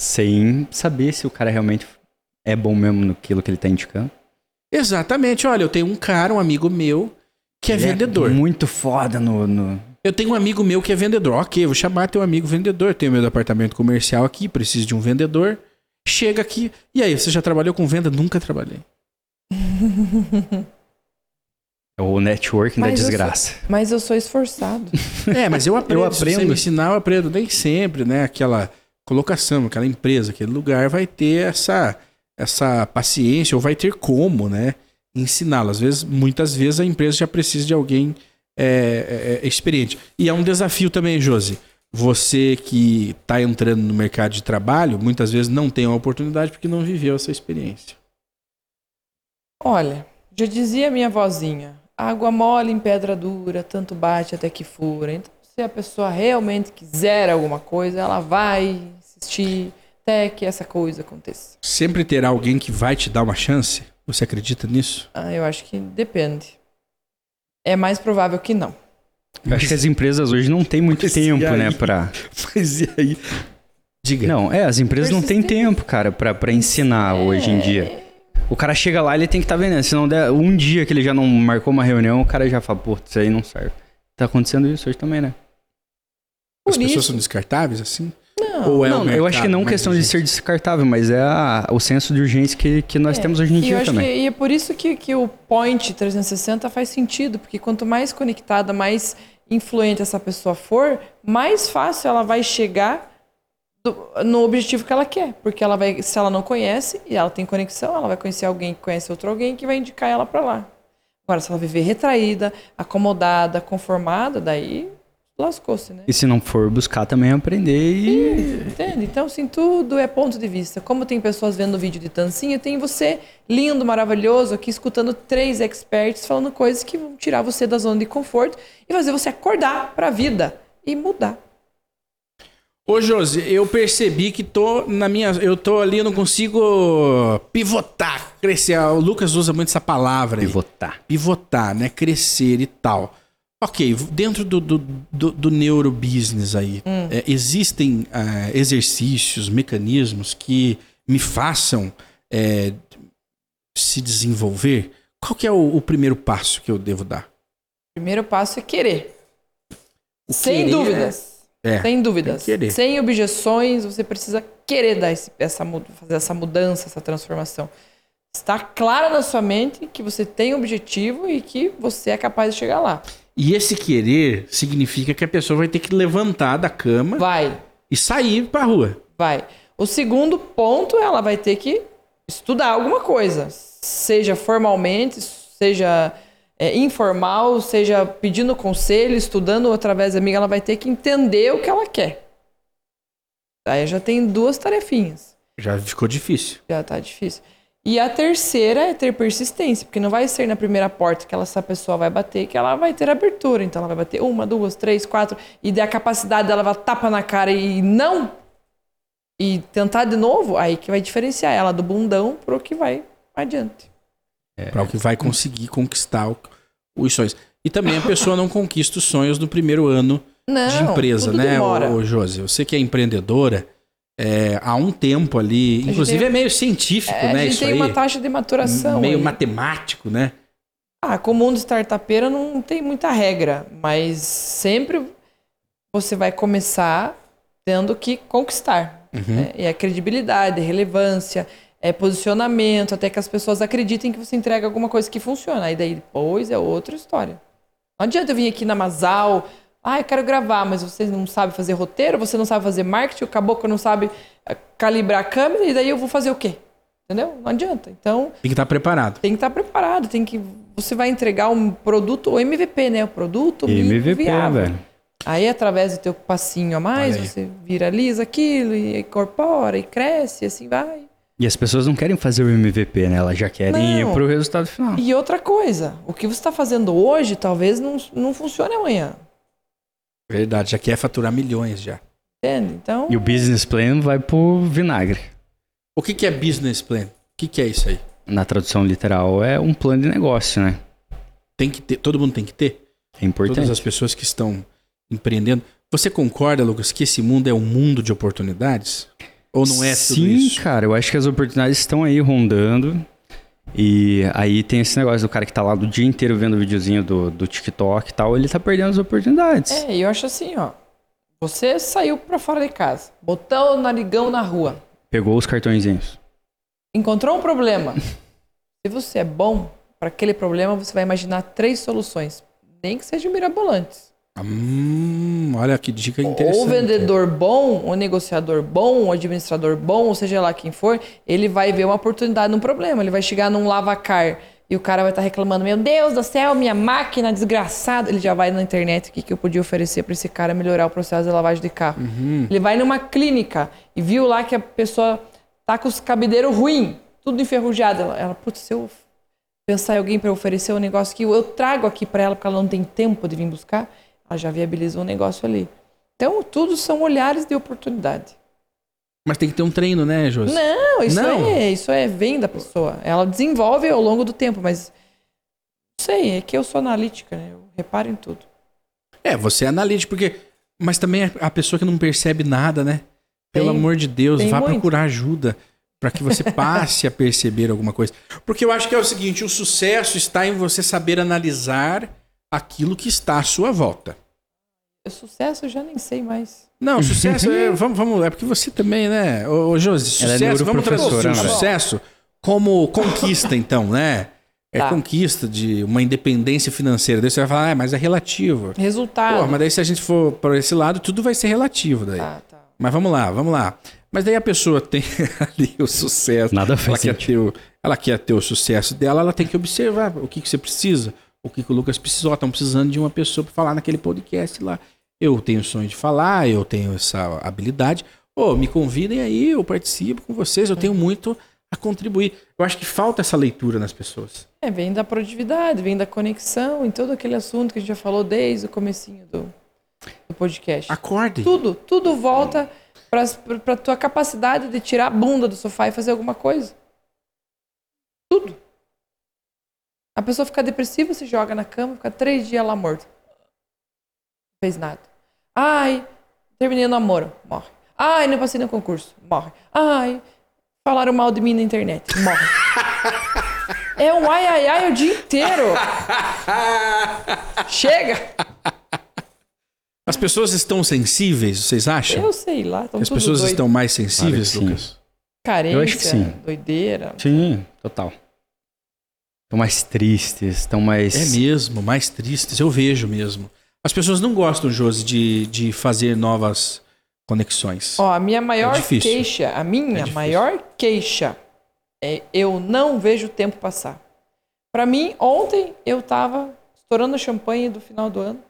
[SPEAKER 3] sem saber se o cara realmente é bom mesmo naquilo que ele tá indicando.
[SPEAKER 1] Exatamente. Olha, eu tenho um cara, um amigo meu, que é
[SPEAKER 3] Ele
[SPEAKER 1] vendedor.
[SPEAKER 3] muito foda no, no-
[SPEAKER 1] Eu tenho um amigo meu que é vendedor. Ok, vou chamar teu amigo vendedor. Tenho meu departamento comercial aqui, preciso de um vendedor. Chega aqui. E aí, você já trabalhou com venda? Nunca trabalhei.
[SPEAKER 3] é o networking da
[SPEAKER 2] Mas eu sou-
[SPEAKER 3] desgraça.
[SPEAKER 2] Mas eu sou esforçado.
[SPEAKER 1] É, mas eu aprendo.
[SPEAKER 3] Eu
[SPEAKER 1] Se você
[SPEAKER 3] aprendo.
[SPEAKER 1] me ensinar, eu aprendo. Nem sempre, né? Aquela colocação, aquela empresa, aquele lugar vai ter essa, essa paciência ou vai ter como, né? Ensiná-lo. Às vezes, muitas vezes a empresa já precisa de alguém é, é, é, experiente. E é um desafio também, Josi. Você que está entrando no mercado de trabalho, muitas vezes não tem a oportunidade porque não viveu essa experiência.
[SPEAKER 2] Olha, já dizia minha vozinha, água mole em pedra dura, tanto bate até que fura. Então, se a pessoa realmente quiser alguma coisa, ela vai insistir até que essa coisa aconteça.
[SPEAKER 1] Sempre terá alguém que vai te dar uma chance? Você acredita nisso?
[SPEAKER 2] Ah, eu acho que depende. É mais provável que não.
[SPEAKER 3] Eu acho que as empresas hoje não têm muito
[SPEAKER 1] Mas
[SPEAKER 3] tempo,
[SPEAKER 1] aí?
[SPEAKER 3] né, pra...
[SPEAKER 1] Mas e aí? Diga.
[SPEAKER 3] Não, é, as empresas não têm tempo, cara, pra, pra ensinar hoje em dia. O cara chega lá, ele tem que estar tá vendendo. Se não der um dia que ele já não marcou uma reunião, o cara já fala, pô, isso aí não serve. Tá acontecendo isso hoje também, né?
[SPEAKER 1] As
[SPEAKER 2] Por
[SPEAKER 1] pessoas
[SPEAKER 2] isso-
[SPEAKER 1] são descartáveis assim?
[SPEAKER 2] Não.
[SPEAKER 1] Ou é
[SPEAKER 3] não,
[SPEAKER 1] o
[SPEAKER 3] eu acho que não questão de ser descartável, mas é a- o senso de urgência que, que nós
[SPEAKER 2] É,
[SPEAKER 3] temos hoje em
[SPEAKER 2] e eu
[SPEAKER 3] dia
[SPEAKER 2] acho
[SPEAKER 3] também.
[SPEAKER 2] que- e é por isso que, que o Point 360 faz sentido, porque quanto mais conectada, mais influente essa pessoa for, mais fácil ela vai chegar do- no objetivo que ela quer. Porque ela vai, se ela não conhece e ela tem conexão, ela vai conhecer alguém que conhece outro alguém que vai indicar ela para lá. Agora, se ela viver retraída, acomodada, conformada, daí lascou-se, né?
[SPEAKER 3] E se não for buscar também aprender e.
[SPEAKER 2] Entende? Então, assim, tudo é ponto de vista. Como tem pessoas vendo o vídeo de Tancinha, tem você, lindo, maravilhoso, aqui escutando três experts falando coisas que vão tirar você da zona de conforto e fazer você acordar para a vida e mudar.
[SPEAKER 1] Ô, Josi, eu percebi que tô na minha. Eu tô ali, eu não consigo pivotar, crescer. O Lucas usa muito essa palavra aí.
[SPEAKER 3] E votar.
[SPEAKER 1] Pivotar, né? Crescer e tal. Ok, dentro do, do, do, do neurobusiness aí, é, existem ah, exercícios, mecanismos que me façam é, se desenvolver? Qual que é o, o primeiro passo que eu devo dar?
[SPEAKER 2] Primeiro passo é querer.
[SPEAKER 1] O
[SPEAKER 2] Sem
[SPEAKER 1] querer
[SPEAKER 2] dúvidas.
[SPEAKER 1] É,
[SPEAKER 2] Sem dúvidas.
[SPEAKER 1] querer.
[SPEAKER 2] Sem objeções, você precisa querer dar esse- essa, fazer essa mudança, essa transformação. Está claro na sua mente que você tem um objetivo e que você é capaz de chegar lá.
[SPEAKER 1] E esse querer significa que a pessoa vai ter que levantar da cama
[SPEAKER 2] Vai,
[SPEAKER 1] e sair pra rua.
[SPEAKER 2] vai. O segundo ponto, ela vai ter que estudar alguma coisa, seja formalmente, seja é, informal, seja pedindo conselho, estudando através da amiga, ela vai ter que entender o que ela quer. Aí já tem duas tarefinhas.
[SPEAKER 1] Já ficou difícil.
[SPEAKER 2] Já tá difícil. E a terceira é ter persistência, porque não vai ser na primeira porta que ela, essa pessoa vai bater que ela vai ter abertura. Então ela vai bater uma, duas, três, quatro, e der a capacidade dela vai tapa na cara e não. E tentar de novo, aí que vai diferenciar ela do bundão pro que vai adiante.
[SPEAKER 1] Para o que vai conseguir conquistar o- os sonhos. E também a pessoa não conquista os sonhos no primeiro ano
[SPEAKER 2] Não,
[SPEAKER 1] de empresa, né,
[SPEAKER 2] demora.
[SPEAKER 1] ô, ô Josi? Você que é empreendedora, é, há um tempo ali, inclusive
[SPEAKER 2] tem-
[SPEAKER 1] é meio científico,
[SPEAKER 2] É,
[SPEAKER 1] né,
[SPEAKER 2] a gente
[SPEAKER 1] isso
[SPEAKER 2] tem
[SPEAKER 1] aí.
[SPEAKER 2] uma taxa de maturação.
[SPEAKER 1] meio
[SPEAKER 2] aí.
[SPEAKER 1] matemático, né?
[SPEAKER 2] Ah, com o mundo startupeiro não tem muita regra, mas sempre você vai começar tendo que conquistar.
[SPEAKER 1] Uhum.
[SPEAKER 2] né? E a credibilidade, relevância, é posicionamento, até que as pessoas acreditem que você entrega alguma coisa que funciona. Aí daí depois é outra história. Não adianta eu vir aqui na Masal, ah, eu quero gravar, mas você não sabe fazer roteiro, você não sabe fazer marketing, o caboclo não sabe eh, calibrar a câmera, e daí eu vou fazer o quê? Entendeu? Não adianta. Então,
[SPEAKER 1] Tem que estar preparado.
[SPEAKER 2] tem que estar preparado, tem que você vai entregar um produto, o MVP, né? O produto
[SPEAKER 3] MVP,
[SPEAKER 2] viável.
[SPEAKER 3] velho.
[SPEAKER 2] Aí através do teu passinho a mais, você viraliza aquilo e incorpora e cresce, e assim vai.
[SPEAKER 3] E as pessoas não querem fazer o MVP, né? Elas já querem
[SPEAKER 2] Não.
[SPEAKER 3] ir pro resultado final.
[SPEAKER 2] E outra coisa, o que você está fazendo hoje talvez não, não funcione amanhã.
[SPEAKER 1] Verdade, já quer faturar milhões já.
[SPEAKER 2] Entende? Então,
[SPEAKER 3] E o business plan vai pro vinagre.
[SPEAKER 1] O que, que é business plan? O que, que é isso aí?
[SPEAKER 3] Na tradução literal, é um plano de negócio, né?
[SPEAKER 1] Tem que ter, todo mundo tem que ter?
[SPEAKER 3] É importante.
[SPEAKER 1] Todas as pessoas que estão empreendendo. Você concorda, Lucas, que esse mundo é um mundo de oportunidades? Ou não é tudo
[SPEAKER 3] Sim,
[SPEAKER 1] isso?
[SPEAKER 3] cara, eu acho que as oportunidades estão aí rondando. E aí tem esse negócio do cara que tá lá do dia inteiro vendo o videozinho do, do TikTok e tal, ele tá perdendo as oportunidades.
[SPEAKER 2] é, eu acho assim, ó. Você saiu pra fora de casa, botou o narigão na rua,
[SPEAKER 3] Pegou os cartõezinhos.
[SPEAKER 2] encontrou um problema. Se você é bom para aquele problema, você vai imaginar três soluções, nem que sejam mirabolantes.
[SPEAKER 1] Hum, olha que dica interessante.
[SPEAKER 2] Ou o vendedor bom, o negociador bom, o administrador bom, ou seja lá quem for, ele vai ver uma oportunidade num problema. Ele vai chegar num lavacar e o cara vai estar reclamando: Meu Deus do céu, minha máquina desgraçada. Ele já vai na internet o que, que eu podia oferecer para esse cara melhorar o processo de lavagem de carro. Ele vai numa clínica e viu lá que a pessoa tá com os cabideiros ruim, tudo enferrujado. Ela, ela putz, se eu pensar em alguém para oferecer um negócio que eu trago aqui para ela porque ela não tem tempo de vir buscar, ela já viabilizou um negócio ali. Então, tudo são olhares de oportunidade.
[SPEAKER 1] Mas tem que ter um treino, né, Josi?
[SPEAKER 2] Não, isso
[SPEAKER 1] Não.
[SPEAKER 2] é, isso é vem da pessoa. Ela desenvolve ao longo do tempo, mas não sei, é que eu sou analítica, né? Eu reparo em tudo.
[SPEAKER 1] É, você é analítico, porque. Mas também é a pessoa que não percebe nada, né? Pelo
[SPEAKER 2] Tem-
[SPEAKER 1] amor de Deus, vá
[SPEAKER 2] muito.
[SPEAKER 1] procurar ajuda para que você passe a perceber alguma coisa. Porque eu acho que é o seguinte: o sucesso está em você saber analisar aquilo que está à sua volta.
[SPEAKER 2] O sucesso eu já nem sei mais.
[SPEAKER 1] Não, sucesso é. Vamos, vamos, é porque você também, né? Ô, ô Josi,
[SPEAKER 3] Ela é
[SPEAKER 1] sucesso, vamos traduzir o
[SPEAKER 3] né?
[SPEAKER 1] sucesso como conquista, então, né? É
[SPEAKER 2] Tá.
[SPEAKER 1] conquista de uma independência financeira. Daí você vai falar, ah, mas é relativo.
[SPEAKER 2] Resultado.
[SPEAKER 1] Pô, mas daí se a gente for para esse lado, tudo vai ser relativo daí.
[SPEAKER 2] Tá, tá.
[SPEAKER 1] Mas vamos lá, vamos lá. Mas daí a pessoa tem ali o sucesso.
[SPEAKER 3] Nada
[SPEAKER 1] ela
[SPEAKER 3] faz
[SPEAKER 1] quer,
[SPEAKER 3] sentido.
[SPEAKER 1] ter o, ela quer ter o sucesso dela, ela tem que observar o que, que você precisa. O que, que o Lucas precisou. Estão precisando de uma pessoa para falar naquele podcast lá. Eu tenho o sonho de falar, eu tenho essa habilidade. Ô, me convidem aí, eu participo com vocês, eu tenho muito a contribuir. Eu acho que falta essa leitura nas pessoas.
[SPEAKER 2] É, vem da produtividade, vem da conexão em todo aquele assunto que a gente já falou desde o comecinho do, do podcast.
[SPEAKER 1] Acordem.
[SPEAKER 2] Tudo, tudo volta para a tua capacidade de tirar a bunda do sofá e fazer alguma coisa. Tudo. A pessoa fica depressiva, se joga na cama, fica três dias lá morta. Não fez nada. Ai, terminei o namoro, morre. Ai, não passei no concurso, morre. Ai, falaram mal de mim na internet, morre. É um ai, ai, ai o dia inteiro. Chega!
[SPEAKER 1] As pessoas estão sensíveis, vocês acham?
[SPEAKER 2] Eu sei lá, estão
[SPEAKER 1] As
[SPEAKER 2] tudo
[SPEAKER 1] pessoas
[SPEAKER 2] doido.
[SPEAKER 1] estão mais sensíveis,
[SPEAKER 3] Claro
[SPEAKER 1] Lucas?
[SPEAKER 2] Carência,
[SPEAKER 3] Eu acho que sim.
[SPEAKER 2] doideira.
[SPEAKER 3] Sim, total. Estão mais tristes, estão mais.
[SPEAKER 1] É mesmo, mais tristes, eu vejo mesmo. As pessoas não gostam, Josi, de, de fazer novas conexões.
[SPEAKER 2] Ó, a minha maior
[SPEAKER 1] difícil.
[SPEAKER 2] queixa, a minha
[SPEAKER 1] difícil.
[SPEAKER 2] maior queixa é eu não vejo o tempo passar. Pra mim, ontem eu tava estourando champanhe do final do ano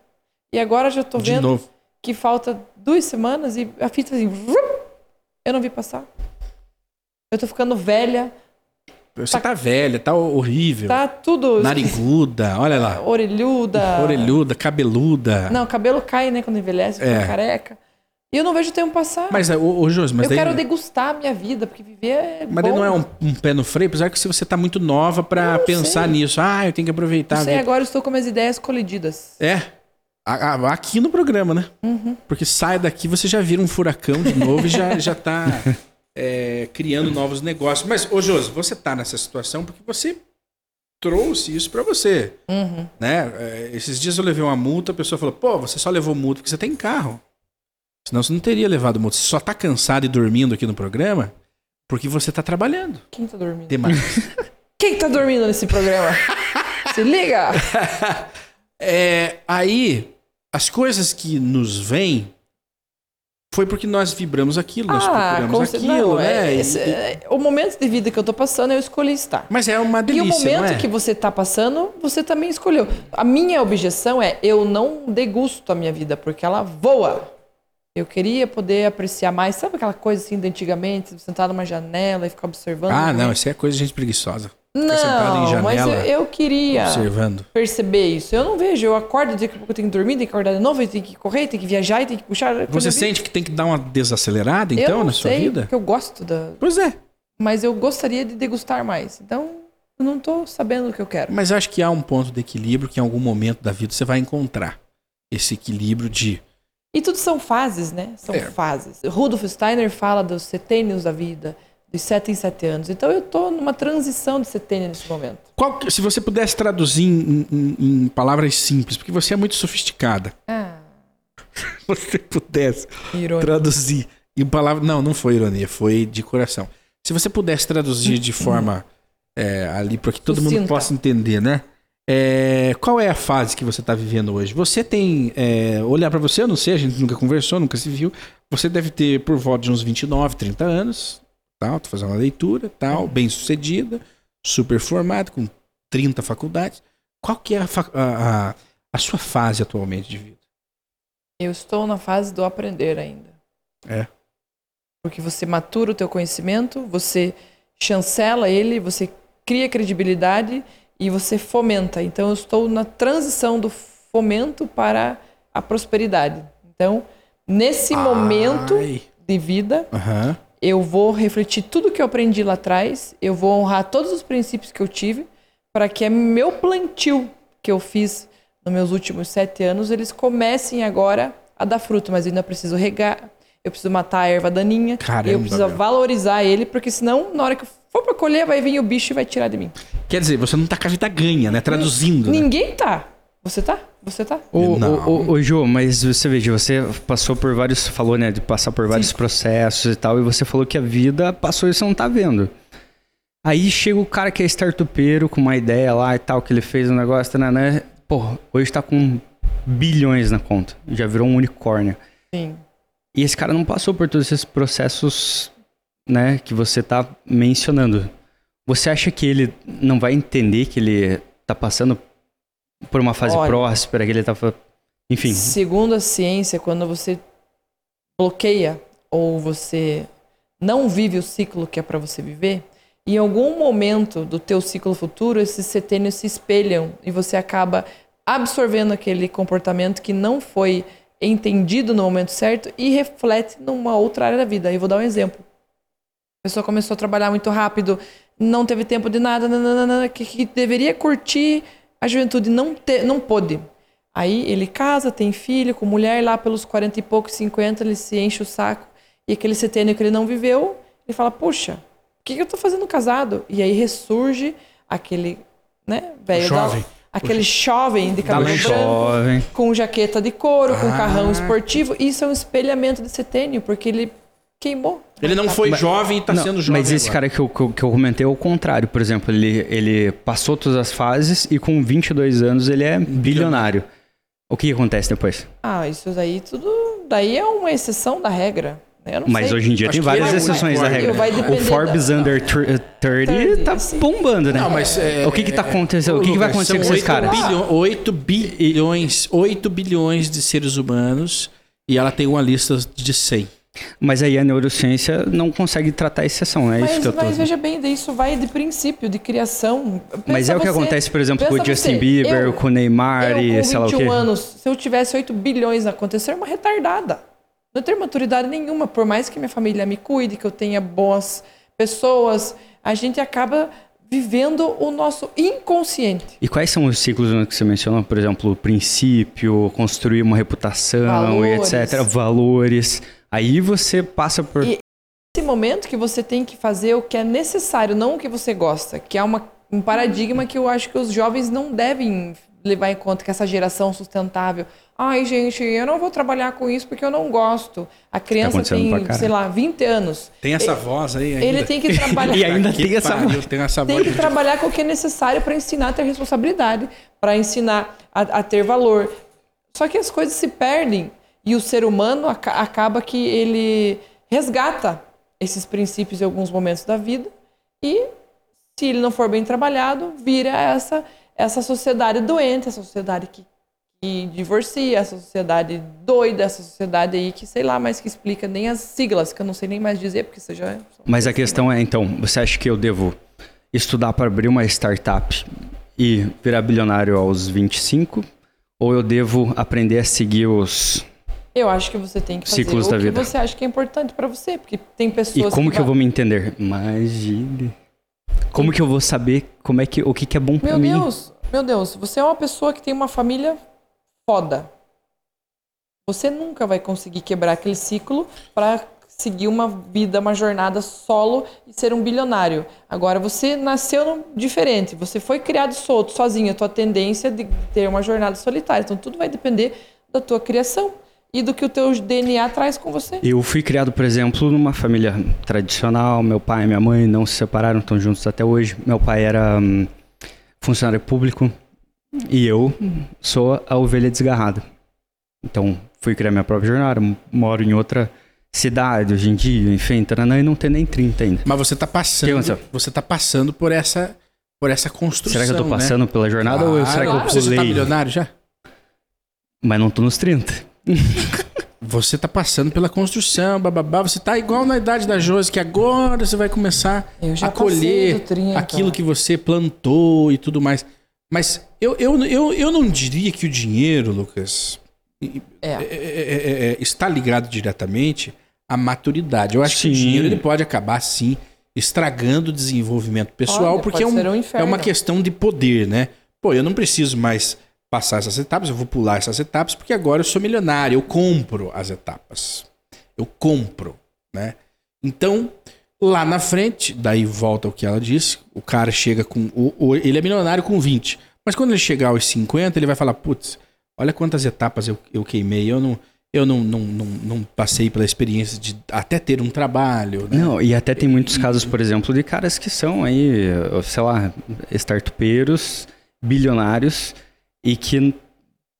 [SPEAKER 2] e agora já tô
[SPEAKER 1] de
[SPEAKER 2] vendo
[SPEAKER 1] novo.
[SPEAKER 2] que falta duas semanas e a fita assim, vrum, eu não vi passar. Eu tô ficando velha,
[SPEAKER 1] Você tá velha, tá horrível.
[SPEAKER 2] tá tudo
[SPEAKER 1] Nariguda, olha lá.
[SPEAKER 2] orelhuda.
[SPEAKER 1] Orelhuda, cabeluda.
[SPEAKER 2] Não, cabelo cai, né, quando envelhece, fica
[SPEAKER 1] É.
[SPEAKER 2] careca. E eu não vejo o tempo passar.
[SPEAKER 1] Mas, ô, ô Josi, mas
[SPEAKER 2] eu
[SPEAKER 1] daí...
[SPEAKER 2] quero degustar a minha vida, porque viver é
[SPEAKER 1] Mas daí
[SPEAKER 2] bom.
[SPEAKER 1] não é um, um pé no freio, apesar que se você tá muito nova pra
[SPEAKER 2] Não
[SPEAKER 1] pensar
[SPEAKER 2] sei.
[SPEAKER 1] nisso. Ah, eu tenho que aproveitar.
[SPEAKER 2] Não sei,
[SPEAKER 1] vida.
[SPEAKER 2] agora eu estou com minhas ideias colididas.
[SPEAKER 1] É. Aqui no programa, né?
[SPEAKER 2] Uhum.
[SPEAKER 1] Porque sai daqui, você já vira um furacão de novo e já, já tá é, criando novos negócios. Mas, ô Josi, você tá nessa situação porque você trouxe isso pra você.
[SPEAKER 2] Uhum.
[SPEAKER 1] Né? É, esses dias eu levei uma multa, a pessoa falou, pô, você só levou multa porque você tem carro. Senão você não teria levado multa. Você só tá cansado e dormindo aqui no programa porque você tá trabalhando
[SPEAKER 2] Quem tá dormindo?
[SPEAKER 1] demais.
[SPEAKER 2] Quem tá dormindo nesse programa? Se liga!
[SPEAKER 1] É, aí, as coisas que nos vêm foi porque nós vibramos aquilo, nós
[SPEAKER 2] ah,
[SPEAKER 1] procuramos
[SPEAKER 2] como se-
[SPEAKER 1] aquilo,
[SPEAKER 2] não,
[SPEAKER 1] né?
[SPEAKER 2] é, esse- é, o momento de vida que eu tô passando, eu escolhi estar.
[SPEAKER 1] Mas é uma
[SPEAKER 2] E o
[SPEAKER 1] delícia,
[SPEAKER 2] momento
[SPEAKER 1] é?
[SPEAKER 2] que você tá passando, você também escolheu. A minha objeção é eu não degusto a minha vida, porque ela voa. Eu queria poder apreciar mais. Sabe aquela coisa assim de antigamente, sentar numa janela e ficar observando?
[SPEAKER 1] Ah,
[SPEAKER 2] né?
[SPEAKER 1] não, isso é coisa de gente preguiçosa.
[SPEAKER 2] Não, mas eu, eu queria
[SPEAKER 1] Observando.
[SPEAKER 2] perceber isso. Eu não vejo, eu acordo, daqui a pouco eu tenho que dormir, tenho que acordar de novo, eu tenho que correr, tenho que viajar, tenho que puxar.
[SPEAKER 1] Você
[SPEAKER 2] eu
[SPEAKER 1] sente que tem que dar uma desacelerada,
[SPEAKER 2] eu
[SPEAKER 1] então,
[SPEAKER 2] não
[SPEAKER 1] na sua
[SPEAKER 2] sei,
[SPEAKER 1] vida?
[SPEAKER 2] Porque eu gosto da.
[SPEAKER 1] Pois é.
[SPEAKER 2] Mas eu gostaria de degustar mais. Então, eu não tô sabendo o que eu quero.
[SPEAKER 1] Mas acho que há um ponto de equilíbrio que em algum momento da vida você vai encontrar. Esse equilíbrio de.
[SPEAKER 2] E tudo são fases, né? São
[SPEAKER 1] É.
[SPEAKER 2] fases. Rudolf Steiner fala dos setênios da vida, dos sete em sete anos. Então eu tô numa transição de setênio nesse momento.
[SPEAKER 1] Que- se você pudesse traduzir em, em- em palavras simples, porque você é muito sofisticada.
[SPEAKER 2] Ah,
[SPEAKER 1] Se você pudesse
[SPEAKER 2] irônico.
[SPEAKER 1] traduzir em palavras. Não, não foi ironia, foi de coração. Se você pudesse traduzir de forma é, ali para que todo mundo
[SPEAKER 2] Sucinta.
[SPEAKER 1] possa entender, né? É, qual é a fase que você está vivendo hoje? Você tem. é, olhar para você, eu não sei, a gente nunca conversou, nunca se viu. Você deve ter por volta de uns 29, 30 anos. Tal, tô fazendo uma leitura, tal, bem sucedida, super formado, com 30 faculdades. Qual que é a, a- a- sua fase atualmente de vida?
[SPEAKER 2] Eu estou na fase do aprender ainda.
[SPEAKER 1] É.
[SPEAKER 2] Porque você matura o teu conhecimento, você chancela ele, você cria credibilidade e você fomenta. Então eu estou na transição do fomento para a prosperidade. Então, nesse momento
[SPEAKER 1] Ai.
[SPEAKER 2] de vida,
[SPEAKER 1] Aham.
[SPEAKER 2] Eu vou refletir tudo que eu aprendi lá atrás, eu vou honrar todos os princípios que eu tive, para que é meu plantio que eu fiz nos meus últimos sete anos, eles comecem agora a dar fruto, mas eu ainda preciso regar, eu preciso matar a erva daninha,
[SPEAKER 1] Caramba,
[SPEAKER 2] eu preciso
[SPEAKER 1] meu.
[SPEAKER 2] valorizar ele, porque senão, na hora que eu for pra colher, vai vir o bicho e vai tirar de mim.
[SPEAKER 1] Quer dizer, você não tá com a vida ganha, né? Traduzindo. né?
[SPEAKER 2] Ninguém tá. Você tá? Você tá?
[SPEAKER 3] Ô, ô, ô, ô, Jô, mas você veja, você passou por vários. Falou, né, de passar por vários
[SPEAKER 2] Sim.
[SPEAKER 3] processos e tal, e você falou que a vida passou e você não tá vendo. Aí chega o cara que é startupeiro com uma ideia lá e tal, que ele fez um negócio, né? né? Pô, hoje tá com bilhões na conta. Já virou um unicórnio.
[SPEAKER 2] Sim.
[SPEAKER 3] E esse cara não passou por todos esses processos, né, que você tá mencionando. Você acha que ele não vai entender que ele tá passando por uma fase
[SPEAKER 2] Olha.
[SPEAKER 3] próspera, que ele fa- Enfim.
[SPEAKER 2] Segundo a ciência, quando você bloqueia ou você não vive o ciclo que é para você viver, em algum momento do teu ciclo futuro, esses setênios se espelham e você acaba absorvendo aquele comportamento que não foi entendido no momento certo e reflete numa outra área da vida. Aí eu vou dar um exemplo. A pessoa começou a trabalhar muito rápido, não teve tempo de nada, nananana, que, que deveria curtir a juventude, não, te, não pôde. Aí ele casa, tem filho, com mulher, lá pelos 40 e poucos, 50, ele se enche o saco. E aquele setênio que ele não viveu, ele fala, puxa, o que, que eu tô fazendo casado? E aí ressurge aquele, né, velho... da-
[SPEAKER 1] jovem.
[SPEAKER 2] Aquele jovem de cabelo branco,
[SPEAKER 3] jovem.
[SPEAKER 2] com jaqueta de couro, com
[SPEAKER 1] Ah.
[SPEAKER 2] carrão esportivo. Isso é um espelhamento de setênio, porque ele queimou.
[SPEAKER 1] Ele não foi
[SPEAKER 3] Mas-
[SPEAKER 1] jovem e tá
[SPEAKER 3] Não,
[SPEAKER 1] sendo jovem.
[SPEAKER 3] Mas esse
[SPEAKER 1] agora.
[SPEAKER 3] cara que eu, que eu- que eu comentei é o contrário. Por exemplo, ele, ele passou todas as fases e com 22 anos ele é bilionário. O que acontece depois?
[SPEAKER 2] Ah, isso daí tudo. Daí é uma exceção da regra. né? Eu não
[SPEAKER 3] Mas
[SPEAKER 2] sei.
[SPEAKER 3] hoje em dia
[SPEAKER 1] Acho
[SPEAKER 3] tem várias
[SPEAKER 1] é
[SPEAKER 3] exceções da regra. O Forbes
[SPEAKER 2] da-
[SPEAKER 3] Under tr- 30 tá
[SPEAKER 2] sim.
[SPEAKER 3] bombando, né?
[SPEAKER 1] Não, mas é,
[SPEAKER 3] o que que tá acontecendo? O que, que vai acontecer com esses
[SPEAKER 1] 8
[SPEAKER 3] caras?
[SPEAKER 1] bilhões- 8 bilhões, 8 bilhões de seres humanos e ela tem uma lista de 100.
[SPEAKER 3] Mas aí a neurociência não consegue tratar a exceção, é isso
[SPEAKER 2] Mas,
[SPEAKER 3] que eu tô...
[SPEAKER 2] mas veja bem, isso vai de princípio, de criação.
[SPEAKER 3] Mas
[SPEAKER 2] Pensa
[SPEAKER 3] é o que
[SPEAKER 2] você-
[SPEAKER 3] acontece, por exemplo, com o Justin
[SPEAKER 2] você,
[SPEAKER 3] Bieber,
[SPEAKER 2] eu-
[SPEAKER 3] com o Neymar
[SPEAKER 2] eu,
[SPEAKER 3] e
[SPEAKER 2] com
[SPEAKER 3] sei lá o
[SPEAKER 2] 21
[SPEAKER 3] quê.
[SPEAKER 2] anos, se eu tivesse 8 bilhões a acontecer, uma retardada. Não tenho maturidade nenhuma, por mais que minha família me cuide, que eu tenha boas pessoas, a gente acaba vivendo o nosso inconsciente.
[SPEAKER 3] E quais são os ciclos né, que você mencionou? Por exemplo, o princípio, construir uma reputação
[SPEAKER 2] Valores.
[SPEAKER 3] e etc. Valores. Aí você passa por.
[SPEAKER 2] E esse momento que você tem que fazer o que é necessário, não o que você gosta, que é uma, um paradigma que eu acho que os jovens não devem levar em conta que essa geração sustentável. Ai, gente, eu não vou trabalhar com isso porque eu não gosto. A criança
[SPEAKER 3] acontecendo pra
[SPEAKER 2] tem, sei lá, 20 anos.
[SPEAKER 1] Tem essa voz aí ainda.
[SPEAKER 2] Ele tem que trabalhar.
[SPEAKER 3] E ainda
[SPEAKER 1] Que
[SPEAKER 3] tem essa voz.
[SPEAKER 1] Tem essa
[SPEAKER 2] tem
[SPEAKER 1] voz.
[SPEAKER 2] que trabalhar com o que é necessário para ensinar a ter responsabilidade, para ensinar a, a ter valor. Só que as coisas se perdem e o ser humano aca- acaba que ele resgata esses princípios em alguns momentos da vida e se ele não for bem trabalhado, vira essa essa sociedade doente, essa sociedade que, que divorcia, essa sociedade doida, essa sociedade aí que sei lá mais que explica nem as siglas, que eu não sei nem mais dizer porque você já
[SPEAKER 3] Mas a questão é, então, você acha que eu devo estudar para abrir uma startup e virar bilionário aos 25? Ou eu devo aprender a seguir os.
[SPEAKER 2] Eu acho que você tem que fazer
[SPEAKER 3] Ciclos
[SPEAKER 2] o
[SPEAKER 3] da
[SPEAKER 2] que
[SPEAKER 3] vida.
[SPEAKER 2] você acha que é importante pra você, porque tem pessoas
[SPEAKER 3] E como que eu
[SPEAKER 2] va-
[SPEAKER 3] vou me entender? Imagine. Como que eu vou saber como é que, o que, que é bom
[SPEAKER 2] Meu
[SPEAKER 3] mim?
[SPEAKER 2] Deus, meu Deus, você é uma pessoa que tem uma família foda. Você nunca vai conseguir quebrar aquele ciclo pra seguir uma vida, uma jornada solo e ser um bilionário. Agora você nasceu diferente, você foi criado solto, sozinho, a tua tendência é de ter uma jornada solitária. Então tudo vai depender da tua criação e do que o teu DNA traz com você.
[SPEAKER 3] Eu fui criado, por exemplo, numa família tradicional. Meu pai e minha mãe não se separaram, estão juntos até hoje. Meu pai era hum, funcionário público e eu sou a ovelha desgarrada. Então, fui criar minha própria jornada. Moro em outra cidade hoje em dia, enfim, taranã, e não tem nem 30 ainda.
[SPEAKER 1] Mas você tá
[SPEAKER 3] que
[SPEAKER 1] passando. Você tá passando por essa, por essa construção.
[SPEAKER 3] será que eu tô
[SPEAKER 1] né?
[SPEAKER 3] passando pela jornada ou será que eu
[SPEAKER 1] Claro. Você já tá
[SPEAKER 3] pulei?
[SPEAKER 1] milionário já?
[SPEAKER 3] Mas não tô nos 30.
[SPEAKER 1] Você tá passando pela construção, bababá. Você tá igual na idade da Josi, que agora você vai começar a colher
[SPEAKER 2] do 30.
[SPEAKER 1] aquilo que você plantou e tudo mais. Mas eu, eu, eu, eu não diria que o dinheiro, Lucas,
[SPEAKER 2] É.
[SPEAKER 1] é- é- é- é- está ligado diretamente à maturidade. Eu acho que o
[SPEAKER 3] Sim.
[SPEAKER 1] dinheiro ele pode acabar, sim, estragando o desenvolvimento pessoal,
[SPEAKER 2] Pode,
[SPEAKER 1] porque é, um-
[SPEAKER 2] um
[SPEAKER 1] é uma questão de poder, né? Pô, eu não preciso mais passar essas etapas, eu vou pular essas etapas, porque agora eu sou milionário, eu compro as etapas. Eu compro, né? Então, lá na frente, daí volta o que ela disse, o cara chega com. O, ele é milionário com 20. Mas quando ele chegar aos 50, ele vai falar, putz, olha quantas etapas eu, eu queimei, eu não. Eu não, não, não, não passei pela experiência de até ter um trabalho. Né?
[SPEAKER 3] Não, e até tem muitos casos, por exemplo, de caras que são aí, sei lá, startupeiros, bilionários, e que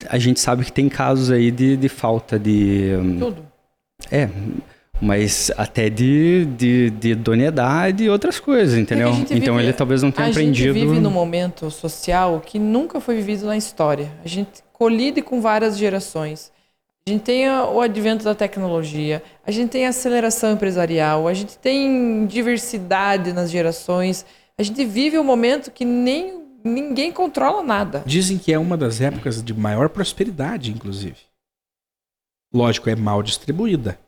[SPEAKER 3] a gente sabe que tem casos aí de, de falta de.
[SPEAKER 2] Tudo.
[SPEAKER 3] É, mas até de, de, de idoneidade e outras coisas, entendeu? Então
[SPEAKER 2] vive,
[SPEAKER 3] ele talvez não tenha
[SPEAKER 2] a
[SPEAKER 3] aprendido.
[SPEAKER 2] A gente vive num momento social que nunca foi vivido na história. A gente colide com várias gerações. A gente tem o advento da tecnologia, a gente tem aceleração empresarial, a gente tem diversidade nas gerações. A gente vive um momento que nem ninguém controla nada.
[SPEAKER 1] Dizem que é uma das épocas de maior prosperidade, inclusive. Lógico, é mal distribuída.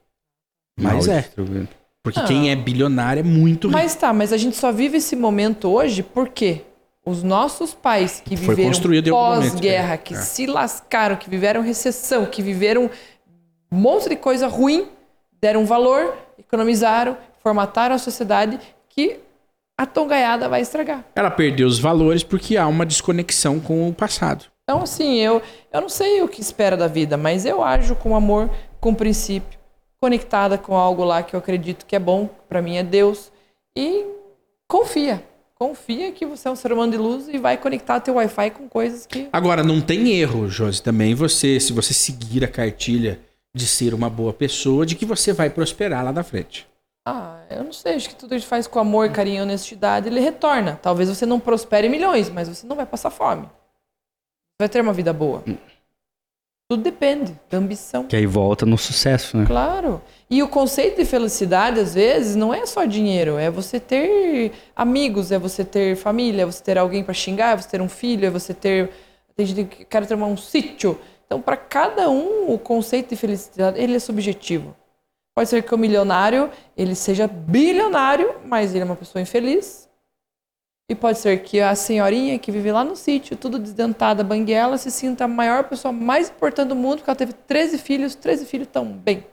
[SPEAKER 1] Mas mal é. Distribuída. Porque ah. quem é bilionário é muito
[SPEAKER 2] rico. Mas tá, mas a gente só vive esse momento hoje porque os nossos pais que
[SPEAKER 1] Foi
[SPEAKER 2] viveram
[SPEAKER 1] pós-guerra,
[SPEAKER 2] é. que é. se lascaram, que viveram recessão, que viveram um monte de coisa ruim, deram valor, economizaram, formataram a sociedade que a tongaiada vai estragar.
[SPEAKER 1] Ela perdeu os valores porque há uma desconexão com o passado.
[SPEAKER 2] Então, assim, eu, eu não sei o que espera da vida, mas eu ajo com amor, com princípio, conectada com algo lá que eu acredito que é bom, para mim é Deus, e confia confia que você é um ser humano de luz e vai conectar teu Wi-Fi com coisas que.
[SPEAKER 1] Agora, não tem erro, Josi, também você, se você seguir a cartilha de ser uma boa pessoa, de que você vai prosperar lá na frente.
[SPEAKER 2] Ah, eu não sei, acho que tudo gente faz com amor, carinho e honestidade, ele retorna. Talvez você não prospere milhões, mas você não vai passar fome. Vai ter uma vida boa. Hum. Tudo depende da ambição.
[SPEAKER 3] Que aí volta no sucesso, né?
[SPEAKER 2] Claro. E o conceito de felicidade, às vezes, não é só dinheiro. É você ter amigos, é você ter família, é você ter alguém para xingar, é você ter um filho, é você ter. Tem gente que quer ter um sítio. Então, para cada um, o conceito de felicidade ele é subjetivo. Pode ser que o milionário ele seja bilionário, mas ele é uma pessoa infeliz. E pode ser que a senhorinha que vive lá no sítio, tudo desdentada, banguela, se sinta a maior pessoa mais importante do mundo, porque ela teve 13 filhos, 13 filhos tão bem.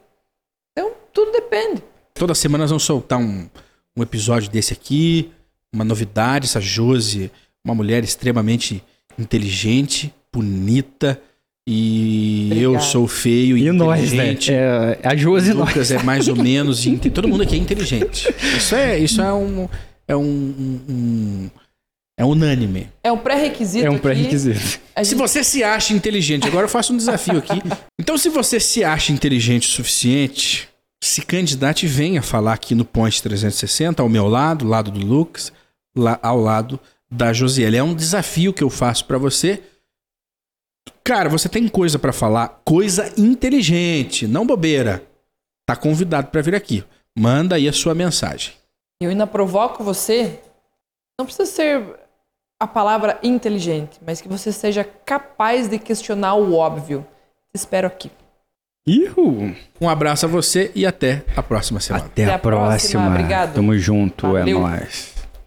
[SPEAKER 2] Então, tudo depende.
[SPEAKER 1] Toda semana nós vamos soltar um, um episódio desse aqui, uma novidade. Essa Josi, uma mulher extremamente inteligente, bonita. E Obrigado. eu sou feio e, e inteligente.
[SPEAKER 3] Nós, né? É, a Josi
[SPEAKER 1] e Lucas
[SPEAKER 3] nós.
[SPEAKER 1] é mais ou menos. todo mundo aqui é inteligente. Isso é, isso é um é um, um, um é unânime.
[SPEAKER 2] É um pré-requisito.
[SPEAKER 3] É um pré-requisito.
[SPEAKER 1] Gente... Se você se acha inteligente, agora eu faço um desafio aqui. Então, se você se acha inteligente o suficiente, se candidate e venha falar aqui no Ponte 360, ao meu lado, lado do Lucas, lá, ao lado da Josiele. É um desafio que eu faço para você. Cara, você tem coisa para falar, coisa inteligente, não bobeira. Tá convidado para vir aqui. Manda aí a sua mensagem.
[SPEAKER 2] Eu ainda provoco você, não precisa ser a palavra inteligente, mas que você seja capaz de questionar o óbvio. Te espero aqui.
[SPEAKER 3] Ihu.
[SPEAKER 1] Um abraço a você e até a próxima semana.
[SPEAKER 3] Até, até a, próxima. próxima.
[SPEAKER 2] Obrigado.
[SPEAKER 3] Tamo junto, é Valeu. é nóis.